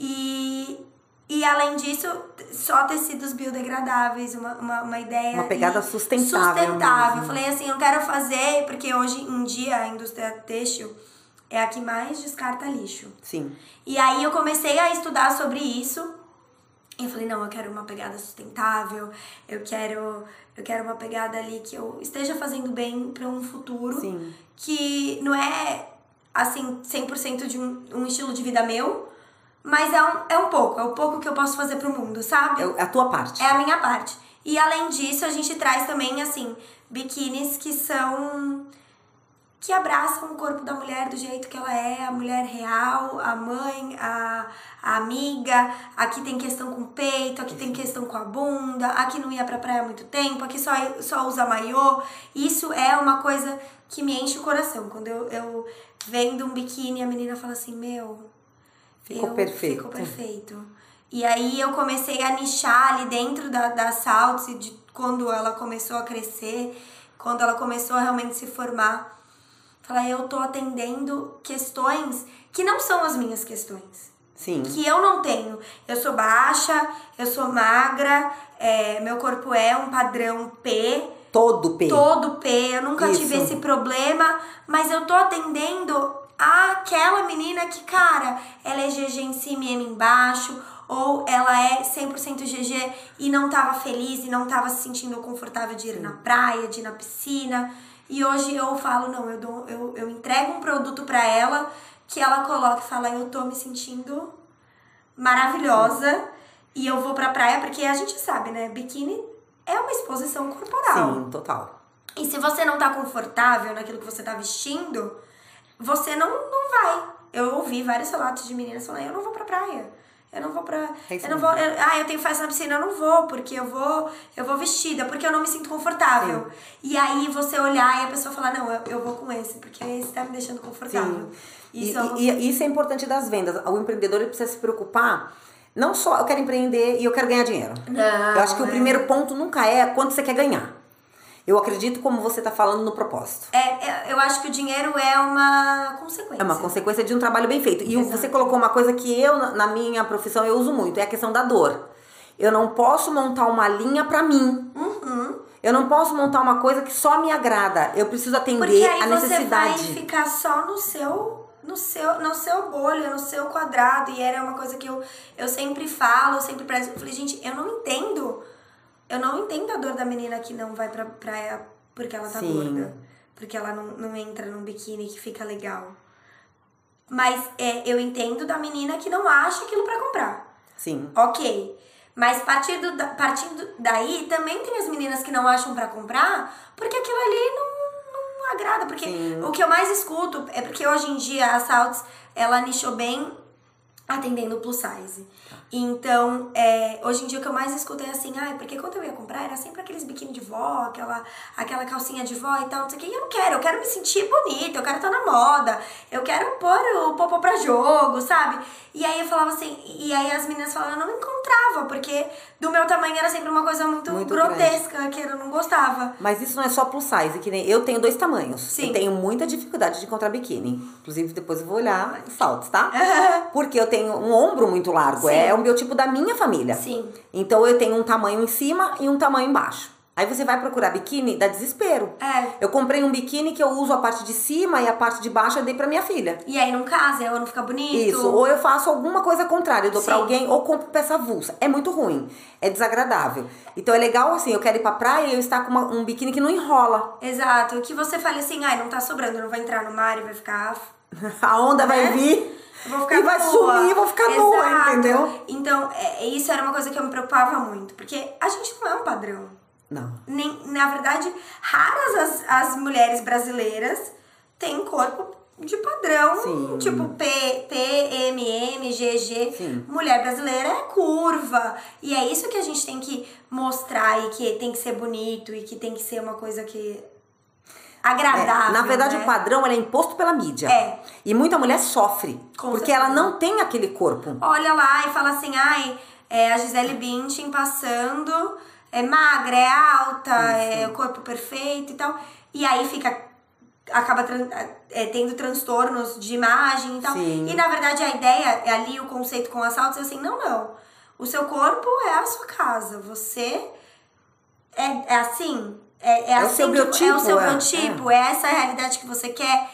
E, e além disso, só tecidos biodegradáveis, uma, uma, uma ideia. Uma pegada sustentável. Sustentável. Mesmo. Falei assim, eu quero fazer, porque hoje em dia a indústria têxtil é a que mais descarta lixo. Sim. E aí eu comecei a estudar sobre isso. E eu falei, não, eu quero uma pegada sustentável, eu quero, eu quero uma pegada ali que eu esteja fazendo bem para um futuro Sim. que não é assim 100% de um, um estilo de vida meu, mas é um, é um pouco, é o pouco que eu posso fazer pro mundo, sabe? É a tua parte. É a minha parte. E além disso, a gente traz também, assim, biquínis que são. que abraçam o corpo da mulher do jeito que ela é, a mulher real, a mãe, a, a amiga. Aqui tem questão com o peito, aqui tem questão com a bunda, aqui não ia pra praia há muito tempo, aqui só, só usa maiô. Isso é uma coisa que me enche o coração. Quando eu, eu vendo um biquíni, a menina fala assim: Meu, Ficou eu, perfeito. Ficou perfeito. E aí eu comecei a nichar ali dentro da, da Salts, de quando ela começou a crescer, quando ela começou a realmente se formar. Falei, eu tô atendendo questões que não são as minhas questões. Sim. Que eu não tenho. Eu sou baixa, eu sou magra, é, meu corpo é um padrão P. Todo P. Todo P. Eu nunca Isso. tive esse problema, mas eu tô atendendo aquela menina que, cara, ela é GG em cima e M embaixo, ou ela é 100% GG e não tava feliz e não tava se sentindo confortável de ir na praia, de ir na piscina. E hoje eu falo, não, eu, dou, eu, eu entrego um produto para ela que ela coloca e fala, eu tô me sentindo maravilhosa e eu vou pra praia, porque a gente sabe, né? Biquíni é uma exposição corporal. Sim, total. E se você não tá confortável naquilo que você tá vestindo, você não, não vai. Eu ouvi vários relatos de meninas falando, eu não vou pra praia. Eu não vou pra. É eu não vou. Eu, ah, eu tenho festa na piscina, eu não vou, porque eu vou. Eu vou vestida, porque eu não me sinto confortável. Sim. E aí você olhar e a pessoa falar, não, eu, eu vou com esse, porque esse tá me deixando confortável. Sim. Isso, e, é e, isso é importante das vendas. O empreendedor precisa se preocupar Não só eu quero empreender e eu quero ganhar dinheiro. Não, eu acho que o é. primeiro ponto nunca é quanto você quer ganhar. Eu acredito como você tá falando no propósito. É, é, eu acho que o dinheiro é uma consequência. É uma consequência de um trabalho bem feito. E Exato. você colocou uma coisa que eu, na minha profissão, eu uso muito, é a questão da dor. Eu não posso montar uma linha pra mim. Uhum. Eu não posso montar uma coisa que só me agrada. Eu preciso atender Porque aí a você vai necessidade. ficar só no seu, no seu, no seu bolha, no seu quadrado. E era uma coisa que eu, eu sempre falo, eu sempre prezo. Eu falei, gente, eu não entendo. Eu não entendo a dor da menina que não vai pra praia porque ela tá Sim. gorda. Porque ela não, não entra num biquíni que fica legal. Mas é, eu entendo da menina que não acha aquilo pra comprar. Sim. Ok. Mas partindo, da- partindo daí, também tem as meninas que não acham pra comprar, porque aquilo ali não, não agrada. Porque Sim. o que eu mais escuto é porque hoje em dia a Salts, ela nichou bem atendendo plus size. Então, é, hoje em dia o que eu mais escuto é assim, ai, porque quando eu ia comprar era sempre aqueles biquíni de vó, aquela, aquela calcinha de vó e tal, não sei o que. E eu não quero, eu quero me sentir bonita, eu quero estar na moda, eu quero pôr o popô pra jogo, sabe? E aí eu falava assim, e aí as meninas falavam, eu não encontrava, porque do meu tamanho era sempre uma coisa muito, Muito grotesca, que eu não gostava. Mas isso não é só plus size, que nem eu tenho dois tamanhos. Sim. Eu tenho muita dificuldade de encontrar biquíni. Inclusive, depois eu vou olhar os saltos, tá? Porque eu tenho um ombro muito largo. Sim. É um biotipo da minha família. Sim. Então eu tenho um tamanho em cima e um tamanho embaixo. Aí você vai procurar biquíni, dá desespero. É. Eu comprei um biquíni que eu uso a parte de cima e a parte de baixo eu dei pra minha filha. E aí não casa, ou não fica bonito. Isso, ou eu faço alguma coisa contrária, eu dou pra Sim. alguém ou compro peça avulsa. É muito ruim, é desagradável. Então é legal assim, eu quero ir pra praia e eu estar com uma- um biquíni que não enrola. Exato, que você fale assim, ai, não tá sobrando, não vai entrar no mar e vai ficar. A onda vai Né? vir vou ficar e vai nua. sumir, vou ficar nua, Exato. entendeu? Então, é, isso era uma coisa que eu me preocupava muito, porque a gente não é um padrão. Não. Nem, na verdade, raras as, as mulheres brasileiras têm corpo de padrão, Sim. tipo P, P, M, M, G, G. Sim. Mulher brasileira é curva. E é isso que a gente tem que mostrar e que tem que ser bonito e que tem que ser uma coisa que É, agradável. na verdade, né? o padrão é imposto pela mídia. É. E muita mulher sofre. Com porque certeza. ela não tem aquele corpo. olha lá e fala assim, ai, é a Gisele Bündchen passando, é magra, é alta, é o corpo perfeito e tal. E aí fica acaba é, tendo transtornos de imagem e tal. Sim. E na verdade a ideia, é ali o conceito com assaltos é assim, não, não. O seu corpo é a sua casa. Você é, é assim, é, é, o assim seu que- é biotipo, o seu é, biotipo, é. essa a realidade que você quer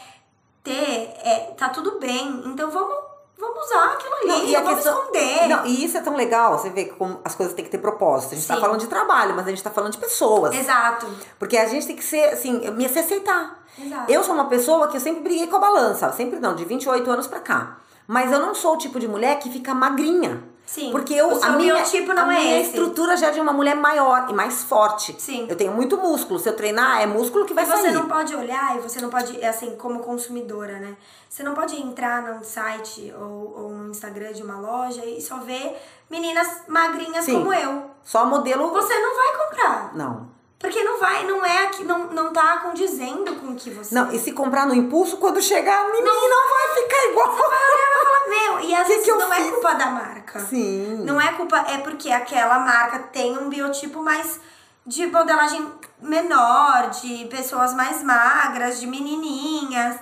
ter, é, tá tudo bem. Então vamos, vamos usar aquilo ali, Não, e a vamos questão- esconder. Não, e isso é tão legal, você vê como as coisas têm que ter propósito. A gente tá Sim. falando de trabalho, mas a gente tá falando de pessoas. Exato. Porque a gente tem que ser, assim, me se aceitar. Exato. Eu sou uma pessoa que eu sempre briguei com a balança. Sempre não, de 28 anos pra cá. Mas eu não sou o tipo de mulher que fica magrinha. Sim. Porque eu, O a minha, biotipo não a é minha esse. estrutura já é de uma mulher maior e mais forte. Sim. Eu tenho muito músculo. Se eu treinar, é músculo que vai E você sair. não pode olhar e você não pode, assim, como consumidora, né? Você não pode entrar num site ou, ou no Instagram de uma loja e só ver meninas magrinhas Sim. como eu. Só modelo. Você não vai comprar. Não. Porque não vai, não é aqui, não, não tá condizendo com o que você. Não, e se comprar no impulso, quando chegar mim, não vai ficar igual. Vai olhar e vai falar, meu, e às Que vezes que não é culpa da marca. Sim. Não é culpa, é porque aquela marca tem um biotipo mais de modelagem menor, de pessoas mais magras, de menininhas.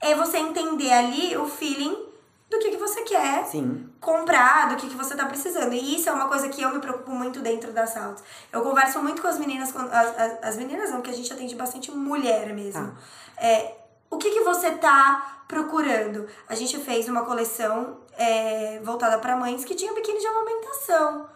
É você entender ali o feeling do que, que você quer Sim. comprar, do que, que você tá precisando. E isso é uma coisa que eu me preocupo muito dentro da Saltos. Eu converso muito com as meninas, quando- as, as, as meninas não, que a gente atende bastante mulher mesmo. É, o que, que você tá procurando? A gente fez uma coleção é, voltada para mães que tinha biquíni de amamentação.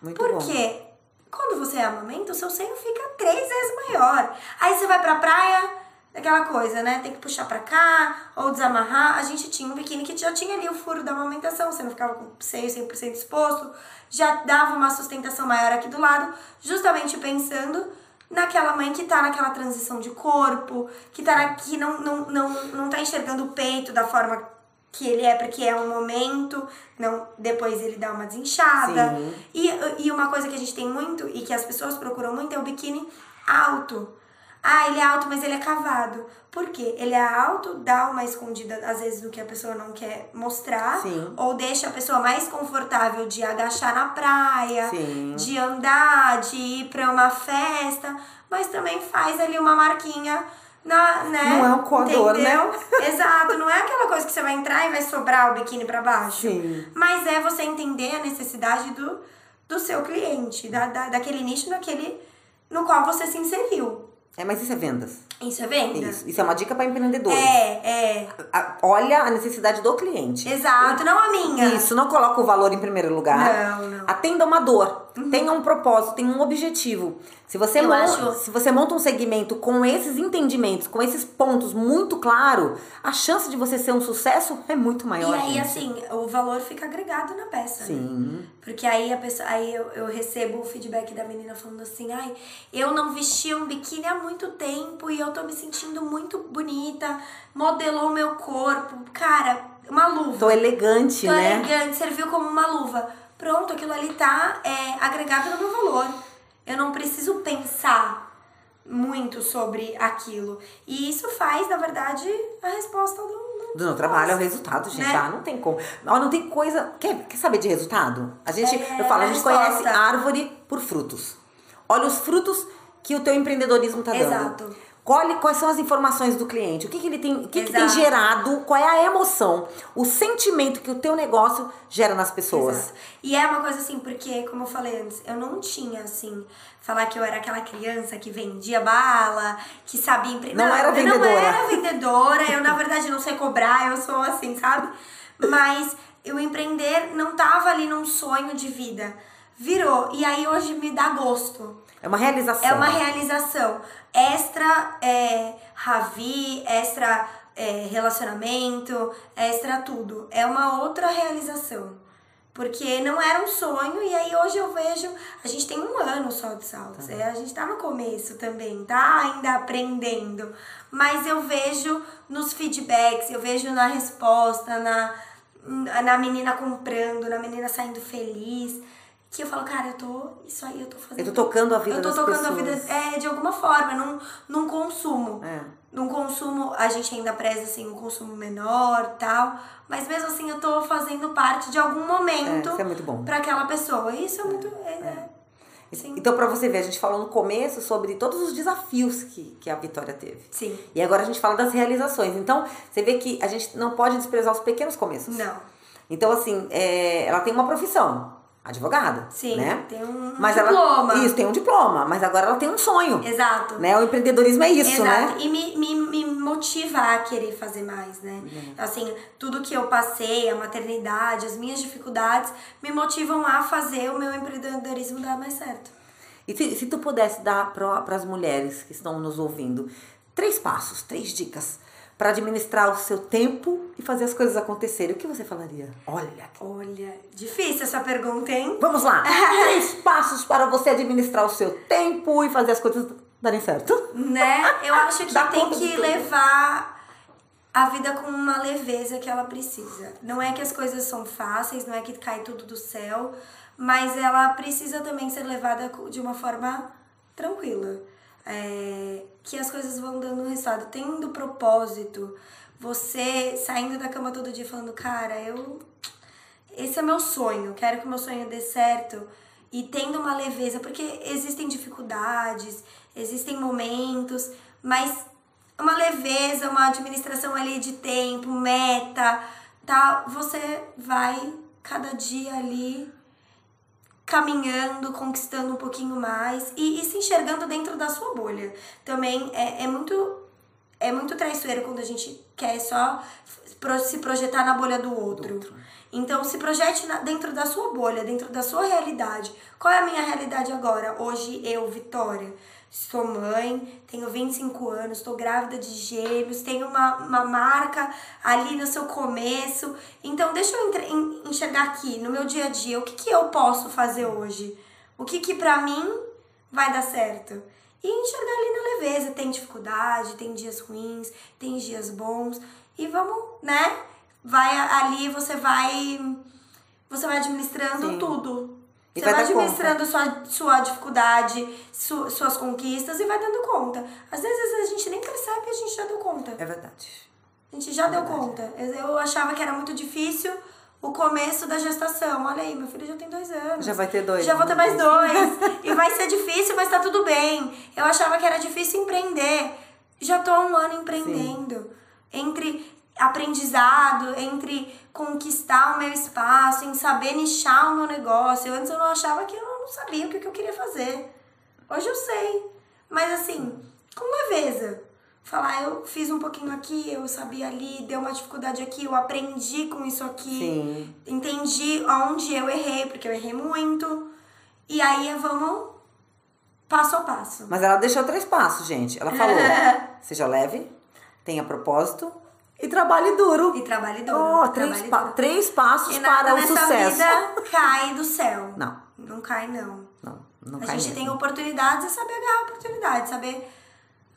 Muito Por bom. quê? Quando você amamenta, o seu seio fica três vezes maior. Aí você vai pra praia, aquela coisa, né? Tem que puxar pra cá ou desamarrar. A gente tinha um biquíni que já tinha ali o furo da amamentação, você não ficava com o seio 100% exposto, já dava uma sustentação maior aqui do lado, justamente pensando naquela mãe que tá naquela transição de corpo, que, tá na, que não, não, não, não tá enxergando o peito da forma que ele é, porque é um momento, não depois ele dá uma desinchada. Sim. E, e uma coisa que a gente tem muito e que as pessoas procuram muito é o biquíni alto. Ah, ele é alto, mas ele é cavado. Por quê? Ele é alto, dá uma escondida, às vezes, do que a pessoa não quer mostrar. Sim. Ou deixa a pessoa mais confortável de agachar na praia, Sim. de andar, de ir pra uma festa. Mas também faz ali uma marquinha na, né? Não é um coador, né? Entendeu? Exato. Não é aquela coisa que você vai entrar e vai sobrar o biquíni pra baixo. Sim. Mas é você entender a necessidade do, do seu cliente, da, da, daquele nicho naquele, no qual você se inseriu. É, mas isso é vendas. Isso é venda? Isso. Isso é uma dica para empreendedores. É, é. A- Olha a necessidade do cliente. Exato, não a minha. Isso, não coloca o valor em primeiro lugar. Não, não. Atenda uma dor. Tenha um propósito, tenha um objetivo. Se você, Eu mon- acho- se você monta um segmento com esses entendimentos, com esses pontos muito claro, a chance de você ser um sucesso é muito maior. E aí, gente. assim, o valor fica agregado na peça. né? Sim. Porque aí a pessoa, aí eu, eu recebo o feedback da menina falando assim, ai, eu não vestia um biquíni há muito tempo e eu tô me sentindo muito bonita, modelou meu corpo. Cara, uma luva. Tô elegante, Tô né? elegante, serviu como uma luva. Pronto, aquilo ali tá é, agregado no meu valor. Eu não preciso pensar muito sobre aquilo. E isso faz, na verdade, a resposta do, do, meu trabalho é o resultado, gente. Né? Ah, não tem como. Ó, não tem coisa. Quer, quer saber de resultado? A gente, É, eu falo, a a gente resposta. conhece árvore por frutos. Olha os frutos que o teu empreendedorismo tá dando. Exato. Colhe quais são as informações do cliente, o que, que ele tem, o que, que tem gerado, qual é a emoção, o sentimento que o teu negócio gera nas pessoas. Exato. E é uma coisa assim, porque, como eu falei antes, eu não tinha, assim, falar que eu era aquela criança que vendia bala, que sabia empreender. Não era Eu não vendedora. era vendedora, eu, na verdade, não sei cobrar, eu sou assim, sabe? Mas o empreender não tava ali num sonho de vida. Virou. E aí hoje me dá gosto. É uma realização. É uma realização. Extra é, Ravi, extra é, relacionamento, extra tudo. É uma outra realização. Porque não era um sonho, e aí hoje eu vejo. A gente tem um ano só de saltos. É, a gente tá no começo também, tá ainda aprendendo. Mas eu vejo nos feedbacks, eu vejo na resposta, na, na menina comprando, na menina saindo feliz. Que eu falo, cara, eu tô. Isso aí eu tô fazendo. Eu tô tocando a vida Eu tô tocando a pessoas. vida é, de alguma forma, num, num consumo. É. Num consumo, a gente ainda preza assim, um consumo menor tal. Mas mesmo assim eu tô fazendo parte de algum momento É, isso é muito bom. pra aquela pessoa. Isso é muito. É, é. Sim. Então, pra você ver, a gente falou no começo sobre todos os desafios que, que a Vitória teve. Sim. E agora a gente fala das realizações. Então, você vê que a gente não pode desprezar os pequenos começos. Não. Então, assim, é, ela tem uma profissão, advogada. Sim. Né? Tem um Mas diploma. Ela, isso, tem um diploma. Mas agora ela tem um sonho. Exato. Né? O empreendedorismo é isso, Exato. né? E me, me, me motiva a querer fazer mais, né? Uhum. Assim, tudo que eu passei, a maternidade, as minhas dificuldades, me motivam a fazer o meu empreendedorismo dar mais certo. E se, se tu pudesse dar para as mulheres que estão nos ouvindo três passos, três dicas para administrar o seu tempo e fazer as coisas acontecerem, o que você falaria? Olha, Olha, difícil essa pergunta, hein? vamos lá. três passos para você administrar o seu tempo e fazer as coisas darem certo. Né? Eu acho que Dá tem que levar a vida com uma leveza que ela precisa. Não é que as coisas são fáceis, não é que cai tudo do céu, mas ela precisa também ser levada de uma forma tranquila. É, que as coisas vão dando resultado. Tendo propósito, você saindo da cama todo dia falando, cara, eu esse é meu sonho, quero que o meu sonho dê certo. E tendo uma leveza, porque existem dificuldades, existem momentos, mas uma leveza, uma administração ali de tempo, meta, tá? Você vai cada dia ali caminhando, conquistando um pouquinho mais e, e se enxergando dentro da sua bolha. Também é, é muito é muito traiçoeiro quando a gente quer só se projetar na bolha do outro. Então, se projete dentro da sua bolha, dentro da sua realidade. Qual é a minha realidade agora? Hoje, eu, Vitória, sou mãe, tenho 25 anos, estou grávida de gêmeos, tenho uma, uma marca ali no seu começo. Então, deixa eu enxergar aqui, no meu dia a dia, o que, que eu posso fazer hoje? O que, que pra mim vai dar certo? E enxergar ali na leveza. Tem dificuldade, tem dias ruins, tem dias bons. E vamos, né? Vai ali, você vai. Você vai administrando Sim. tudo. E Você vai administrando sua, sua dificuldade, su- suas conquistas e vai dando conta. Às vezes a gente nem percebe e a gente já deu conta. É verdade. A gente já deu conta. Eu achava que era muito difícil o começo da gestação. Olha aí, meu filho já tem dois anos. Já vai ter dois. Já vou ter mais dois. e vai ser difícil, mas tá tudo bem. Eu achava que era difícil empreender. Já tô há um ano empreendendo. Entre aprendizado, entre conquistar o meu espaço, em saber nichar o meu negócio. Antes eu não achava que eu não sabia o que que eu queria fazer. Hoje eu sei. Mas assim, com leveza. Falar, eu fiz um pouquinho aqui, eu sabia ali, deu uma dificuldade aqui, eu aprendi com isso aqui. Sim. Entendi onde eu errei, porque eu errei muito. E aí vamos passo a passo. Mas ela deixou três passos, gente. Ela falou: seja leve, tenha propósito e trabalhe duro. E trabalhe duro. Oh, três, trabalhe pa- duro. três passos para o sucesso. vida cai do céu. Não, Não cai, não. não, não a cai gente mesmo. tem oportunidades e saber agarrar a oportunidade, saber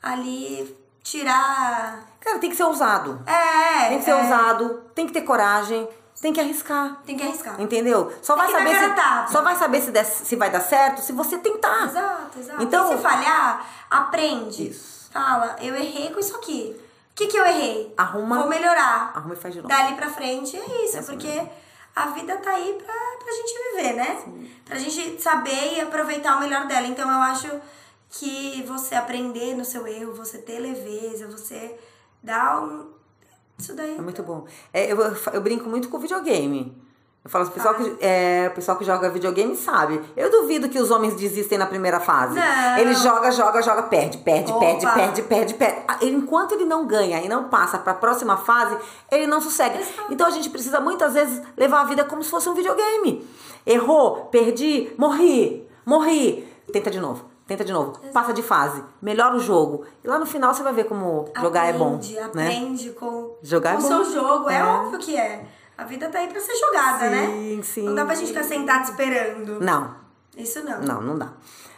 ali tirar. Cara, tem que ser ousado. É, Tem que ser é, ousado, tem que ter coragem, tem que arriscar. Tem que arriscar. Entendeu? Só Tem vai saber se, tapa. só vai saber se, der- se vai dar certo se você tentar. Exato, exato. Então- e se falhar, aprende. Isso. Fala, eu errei com isso aqui. O que, que eu errei? Arruma- Vou melhorar. Arruma e faz de novo. Dali pra frente é isso, Essa porque a vida tá aí pra, pra gente viver, né? Pra gente saber e aproveitar o melhor dela. Então eu acho que você aprender no seu erro, você ter leveza, você dar um. Isso daí. É muito bom. É, eu, eu, eu brinco muito com videogame. Eu falo, o pessoal, que, é, o pessoal que joga videogame sabe. Eu duvido que os homens desistem na primeira fase. Não. Ele joga, joga, joga, perde, perde, Opa. perde, perde, perde, perde. Ah, Enquanto ele não ganha e não passa para a próxima fase, ele não sossega. Então a gente precisa muitas vezes levar a vida como se fosse um videogame. Errou, perdi, morri, morri. Tenta de novo. Tenta de novo. Passa de fase. Melhora o jogo. E lá no final você vai ver como jogar é bom. Aprende, né? aprende com, Jogar é com bom. o seu jogo. É. É. óbvio que é. A vida tá aí pra ser jogada, né? Sim, sim. Não dá pra gente ficar sentado esperando. Não, Isso não. não, não dá.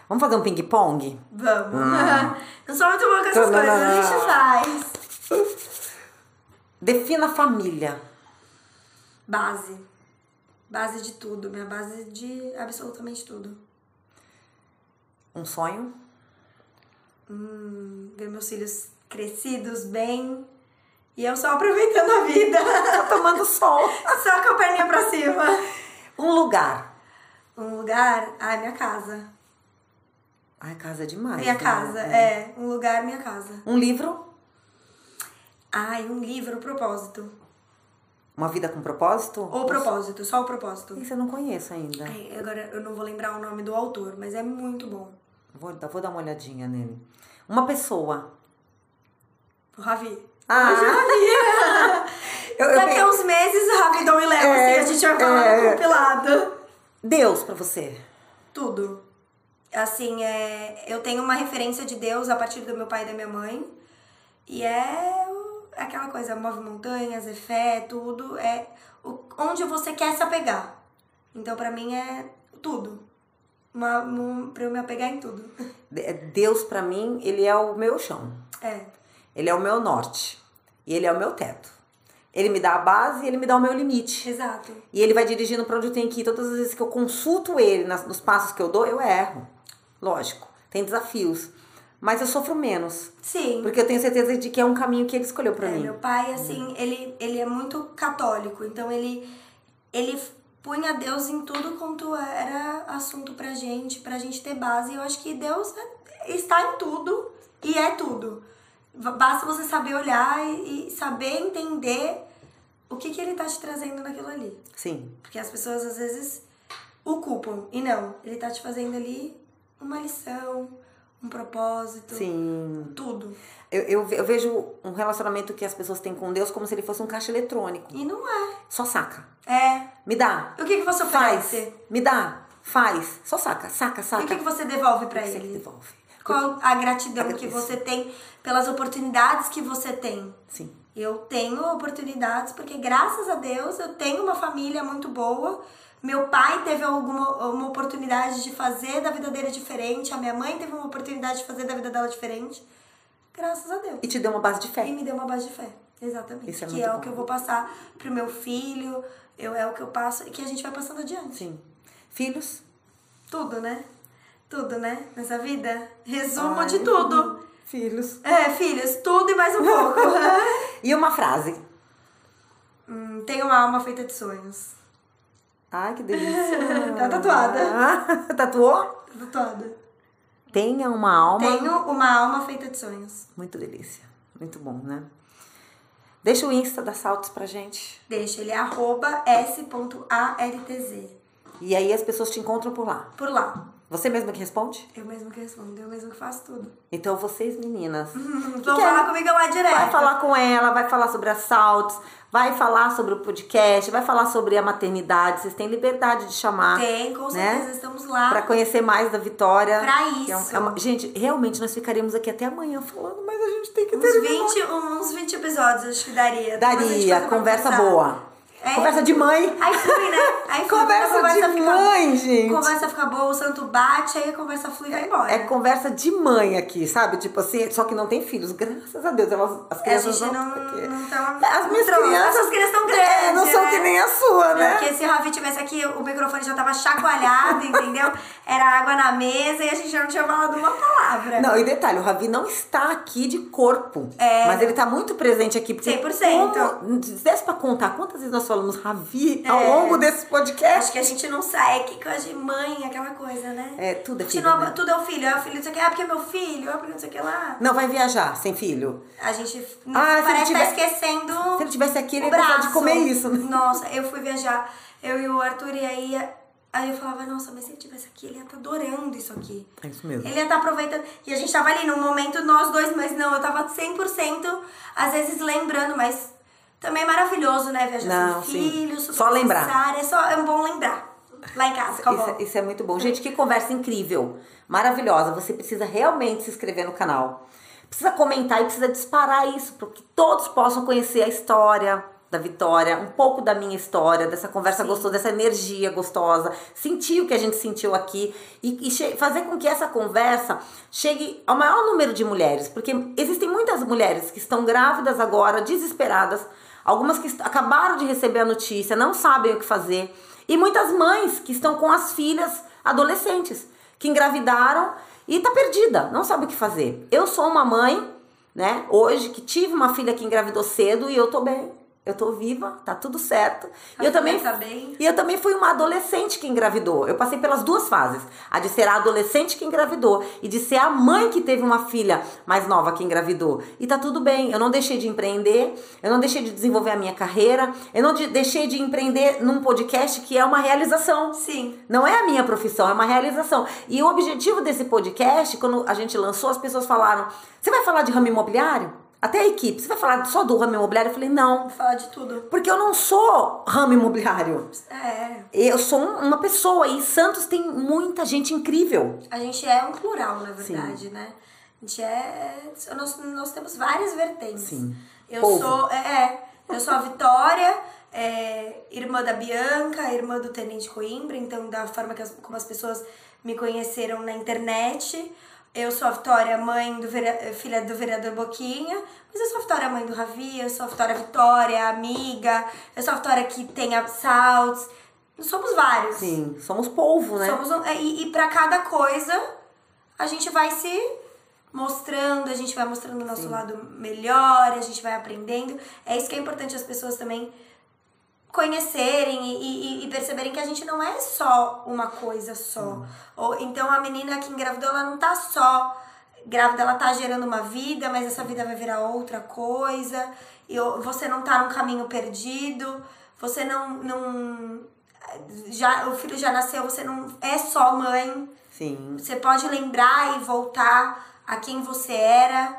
Vamos fazer um ping-pong? Vamos. Não sou muito boa com essas Não, coisas, não, a gente faz. Defina a família. Base. Base de tudo. Minha base de absolutamente tudo. Um sonho? Hum, ver meus filhos crescidos, bem. E eu só aproveitando a vida. Tá tomando sol. só com a perninha pra cima. Um lugar. Um lugar. Ai, minha casa. Ai, casa é demais. Minha né? casa. É. Um lugar, minha casa. Um livro? Ai, um livro, propósito. Uma vida com propósito? O propósito, só o propósito. Isso eu não conheço ainda. Ai, agora eu não vou lembrar o nome do autor, mas é muito bom. Vou, dar- vou dar uma olhadinha nele. Uma pessoa. O Ravi. Ah! Ravi. Eu, eu Daqui a uns meses o Ravi Dom e Léo, É, assim, a gente vai falar é. compilado. Deus pra você. Tudo. Assim, é, eu tenho uma referência de Deus a partir do meu pai e da minha mãe. E é o- aquela coisa, move montanhas, é fé, tudo. É o, onde você quer se apegar. Então, pra mim, é tudo. Uma, um, pra eu me apegar em tudo. De- Deus pra mim, ele é o meu chão. É. Ele é o meu norte. E ele é o meu teto. Ele me dá a base e ele me dá o meu limite. Exato. E ele vai dirigindo pra onde eu tenho que ir. Todas as vezes que eu consulto ele nas- nos passos que eu dou, eu erro. Lógico, tem desafios. Mas eu sofro menos. Sim. Porque eu tenho certeza de que é um caminho que ele escolheu pra É, mim. meu pai, assim, ele, ele é muito católico, então ele, ele punha Deus em tudo quanto era assunto pra gente, pra gente ter base. E eu acho que Deus é- está em tudo e é tudo. Basta você saber olhar e, e saber entender o que, que ele tá te trazendo naquilo ali. Sim. Porque as pessoas às vezes o culpam. E não, ele tá te fazendo ali uma lição, um propósito, Sim. tudo. Eu, eu, eu vejo um relacionamento que as pessoas têm com Deus como se ele fosse um caixa eletrônico. E não é. Só saca. É. Me dá. O que, que você Faz. oferece? Me dá. Faz. Só saca. Saca, E saca. o que, que você devolve Você que ele? devolve. Qual a gratidão A que você tem pelas oportunidades que você tem? Sim. Eu tenho oportunidades porque, graças a Deus, eu tenho uma família muito boa. Meu pai teve alguma uma oportunidade de fazer da vida dele diferente. A minha mãe teve uma oportunidade de fazer da vida dela diferente. Graças a Deus. E te deu uma base de fé. E me deu uma base de fé. Exatamente. Isso é que é o bom. que eu vou passar pro meu filho. Eu, é o que eu passo e que a gente vai passando adiante. Sim. Filhos? Tudo, né? Tudo, né? Nessa vida. Resumo Ai, de tudo. Filhos. É, filhos, tudo e mais um pouco. E uma frase. hum, tenho uma alma feita de sonhos. Ai, que delícia. Tá tatuada. Ah, Tatuou? Tá tatuada. Tenha uma alma. Tenho uma alma feita de sonhos. Muito delícia. Muito bom, né? Deixa o Insta da Saltos pra gente. Deixa, ele é arroba s.artz. E aí as pessoas te encontram por lá. Por lá. Você mesma que responde? Eu mesmo que respondo, eu mesmo que faço tudo. Então vocês, meninas, Vão quer? falar comigo lá direto. vai falar com ela, vai falar sobre assaltos, vai falar sobre o podcast, vai falar sobre a maternidade. Vocês têm liberdade de chamar. Tem, com né? certeza, estamos lá. Pra conhecer mais da Vitória. Pra Que é um- isso. é uma- gente, realmente nós ficaríamos aqui até amanhã falando, mas a gente tem que Uns terminar. 20, uns 20 episódios acho que daria. Daria, conversa boa. É. Conversa de mãe. Aí flui, né? Aí flui, Conversa quando a de fica- mãe, gente. Conversa fica boa, o santo bate, aí a conversa flui e vai embora. É conversa de mãe aqui, sabe? Tipo assim, só que não tem filhos. Graças a Deus, elas, as É, a crianças gente não. não, não tá... As minhas não crianças. As crianças estão grandes, É, não são né? que nem a sua, né? Porque se o Ravi tivesse aqui, o microfone já tava chacoalhado, entendeu? Era água na mesa e a gente já não tinha falado uma palavra. Não, e detalhe, o Ravi não está aqui de corpo. É. Mas ele tá muito presente aqui. Porque 100%. Como, se desse pra contar quantas vezes nós falamos Ravi ao É. longo desse podcast. Acho que a gente não sai aqui com a de mãe, aquela coisa, né? É, tudo é filho, Continua, né? Tudo é o filho, é o filho, não sei o que, ah, porque é meu filho, ah, porque não sei o que lá. Não vai viajar sem filho. A gente Ah, parece tiver- estar esquecendo Se ele tivesse aqui, ele ia de comer isso, né? Nossa, eu fui viajar, eu e o Arthur, e aí, aí eu falava, nossa, mas se ele tivesse aqui, ele ia estar adorando isso aqui. É isso mesmo. Ele ia estar aproveitando. E a gente tava ali num momento, nós dois, mas não, eu tava 100%, às vezes lembrando, mas também é maravilhoso, né? Viajar Não, sem sim. filhos, Só lembrar. É, só, é bom lembrar. Lá em casa, com Isso, é- isso é muito bom. Gente, que conversa incrível. Maravilhosa. Você precisa realmente se inscrever no canal. Precisa comentar e precisa disparar isso, para que todos possam conhecer a história da Vitória, um pouco da minha história, dessa conversa gostosa, dessa energia gostosa, sentir o que a gente sentiu aqui e, e fazer com que essa conversa chegue ao maior número de mulheres, porque existem muitas mulheres que estão grávidas agora, desesperadas, algumas que acabaram de receber a notícia, não sabem o que fazer, e muitas mães que estão com as filhas adolescentes, que engravidaram e tá perdida, não sabe o que fazer. Eu sou uma mãe, né, hoje que tive uma filha que engravidou cedo e eu tô bem. Eu tô viva, tá tudo certo. A E eu também filha tá bem. e eu também fui uma adolescente que engravidou. Eu passei pelas duas fases. A de ser a adolescente que engravidou e de ser a mãe que teve uma filha mais nova que engravidou. E tá tudo bem. Eu não deixei de empreender, eu não deixei de desenvolver a minha carreira, eu não de- deixei de empreender num podcast que é uma realização. Sim. Não é a minha profissão, é uma realização. E o objetivo desse podcast, quando a gente lançou, as pessoas falaram: Você vai falar de ramo imobiliário? Até a equipe, você vai falar só do ramo imobiliário? Eu falei: Não, Vou falar de tudo. porque eu não sou ramo imobiliário. É. Eu sou um- uma pessoa e Santos tem muita gente incrível. A gente é um plural, na verdade, né? A gente é. Nós, nós temos várias vertentes. Sim. Eu Povo. sou. É, é, eu sou a Vitória, é, irmã da Bianca, irmã do Tenente Coimbra, então da forma que as, como as pessoas me conheceram na internet. Eu sou a Vitória, mãe do filha do vereador Boquinha, mas eu sou a Vitória, mãe do Ravi, eu sou a Vitória Vitória, amiga, eu sou a Vitória que tem assaltos. Somos vários. Sim, somos povo, né? Somos um- é, e, e para cada coisa a gente vai se mostrando, a gente vai mostrando o nosso lado melhor, a gente vai aprendendo. É isso que é importante as pessoas também conhecerem e, e- e perceberem que a gente não é só uma coisa só. Ou então a menina que engravidou, ela não tá só grávida, ela tá gerando uma vida, mas essa vida vai virar outra coisa. E você não tá num caminho perdido, você não, não já o filho já nasceu, você não é só mãe. Sim. Você pode lembrar e voltar a quem você era,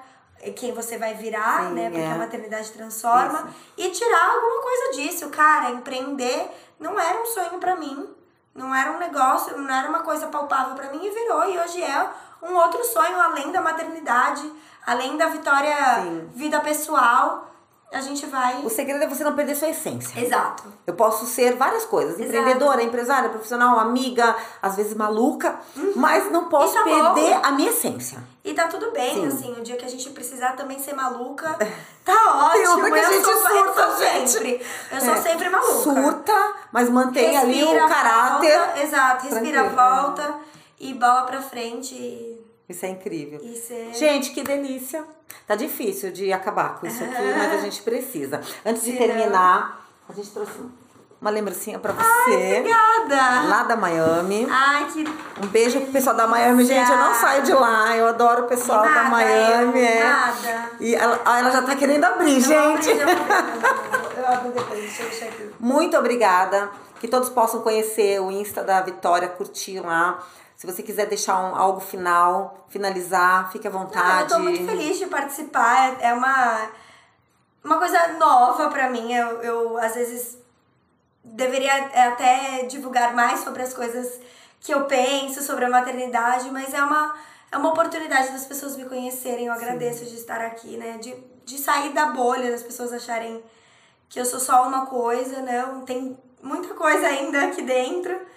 quem você vai virar, Sim, né? Porque é. a maternidade transforma. E tirar alguma coisa disso. Cara, empreender não era um sonho pra mim. Não era um negócio, não era uma coisa palpável pra mim e virou. E hoje é um outro sonho, além da maternidade, além da vitória Sim. vida pessoal. A gente vai. O segredo é você não perder sua essência. Exato. Eu posso ser várias coisas: Exato. empreendedora, empresária, profissional, amiga, às vezes maluca, mas não posso tá perder bom. a minha essência. E tá tudo bem, Sim. assim, o dia que a gente precisar também ser maluca, tá ótimo. Tem que a eu gente sou, eu surta, sou gente. sempre. Eu sou É. sempre maluca. Surta, mas mantém ali Respira, o caráter. volta, exato, respira, tranquilo. volta e bola pra frente e, Isso é incrível. e ser. Gente, que delícia. Tá difícil de acabar com isso aqui, mas a gente precisa. Antes de terminar, a gente trouxe uma lembrancinha pra você. Obrigada! Lá da Miami. Ai, que. Um beijo pro pessoal da Miami, gente. Eu não saio de lá. Eu adoro o pessoal da Nada, Miami. eu, é. nada. E ela, ah, ela já tá querendo abrir, Eu gente. abro, eu abro, eu abro depois, deixa eu deixar aqui. Muito obrigada. Que todos possam conhecer o Insta da Vitória, curtir lá. Se você quiser deixar um, algo final, finalizar, fique à Ah, eu vontade. tô muito feliz de participar. É é uma, uma coisa nova pra mim. Eu, eu, às vezes, deveria até divulgar mais sobre as coisas que eu penso sobre a maternidade, mas é uma, é uma oportunidade das pessoas me conhecerem. Eu agradeço de estar aqui, né? De, de sair da bolha, das pessoas acharem que eu sou só uma coisa, não. Tem muita coisa ainda aqui dentro.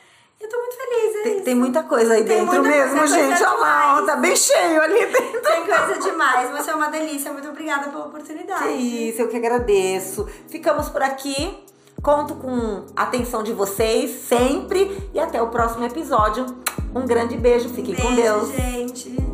Eu tô muito feliz, é Tem, tem muita coisa aí Tem dentro mesmo, coisa, gente. coisa Olha lá, tá bem cheio ali dentro. Tem coisa demais, você é uma delícia. Muito obrigada pela oportunidade. Que isso, eu que agradeço. Ficamos por aqui. Conto com a atenção de vocês sempre. E até o próximo episódio. Um grande beijo. Fiquem com Beijo, Deus. gente.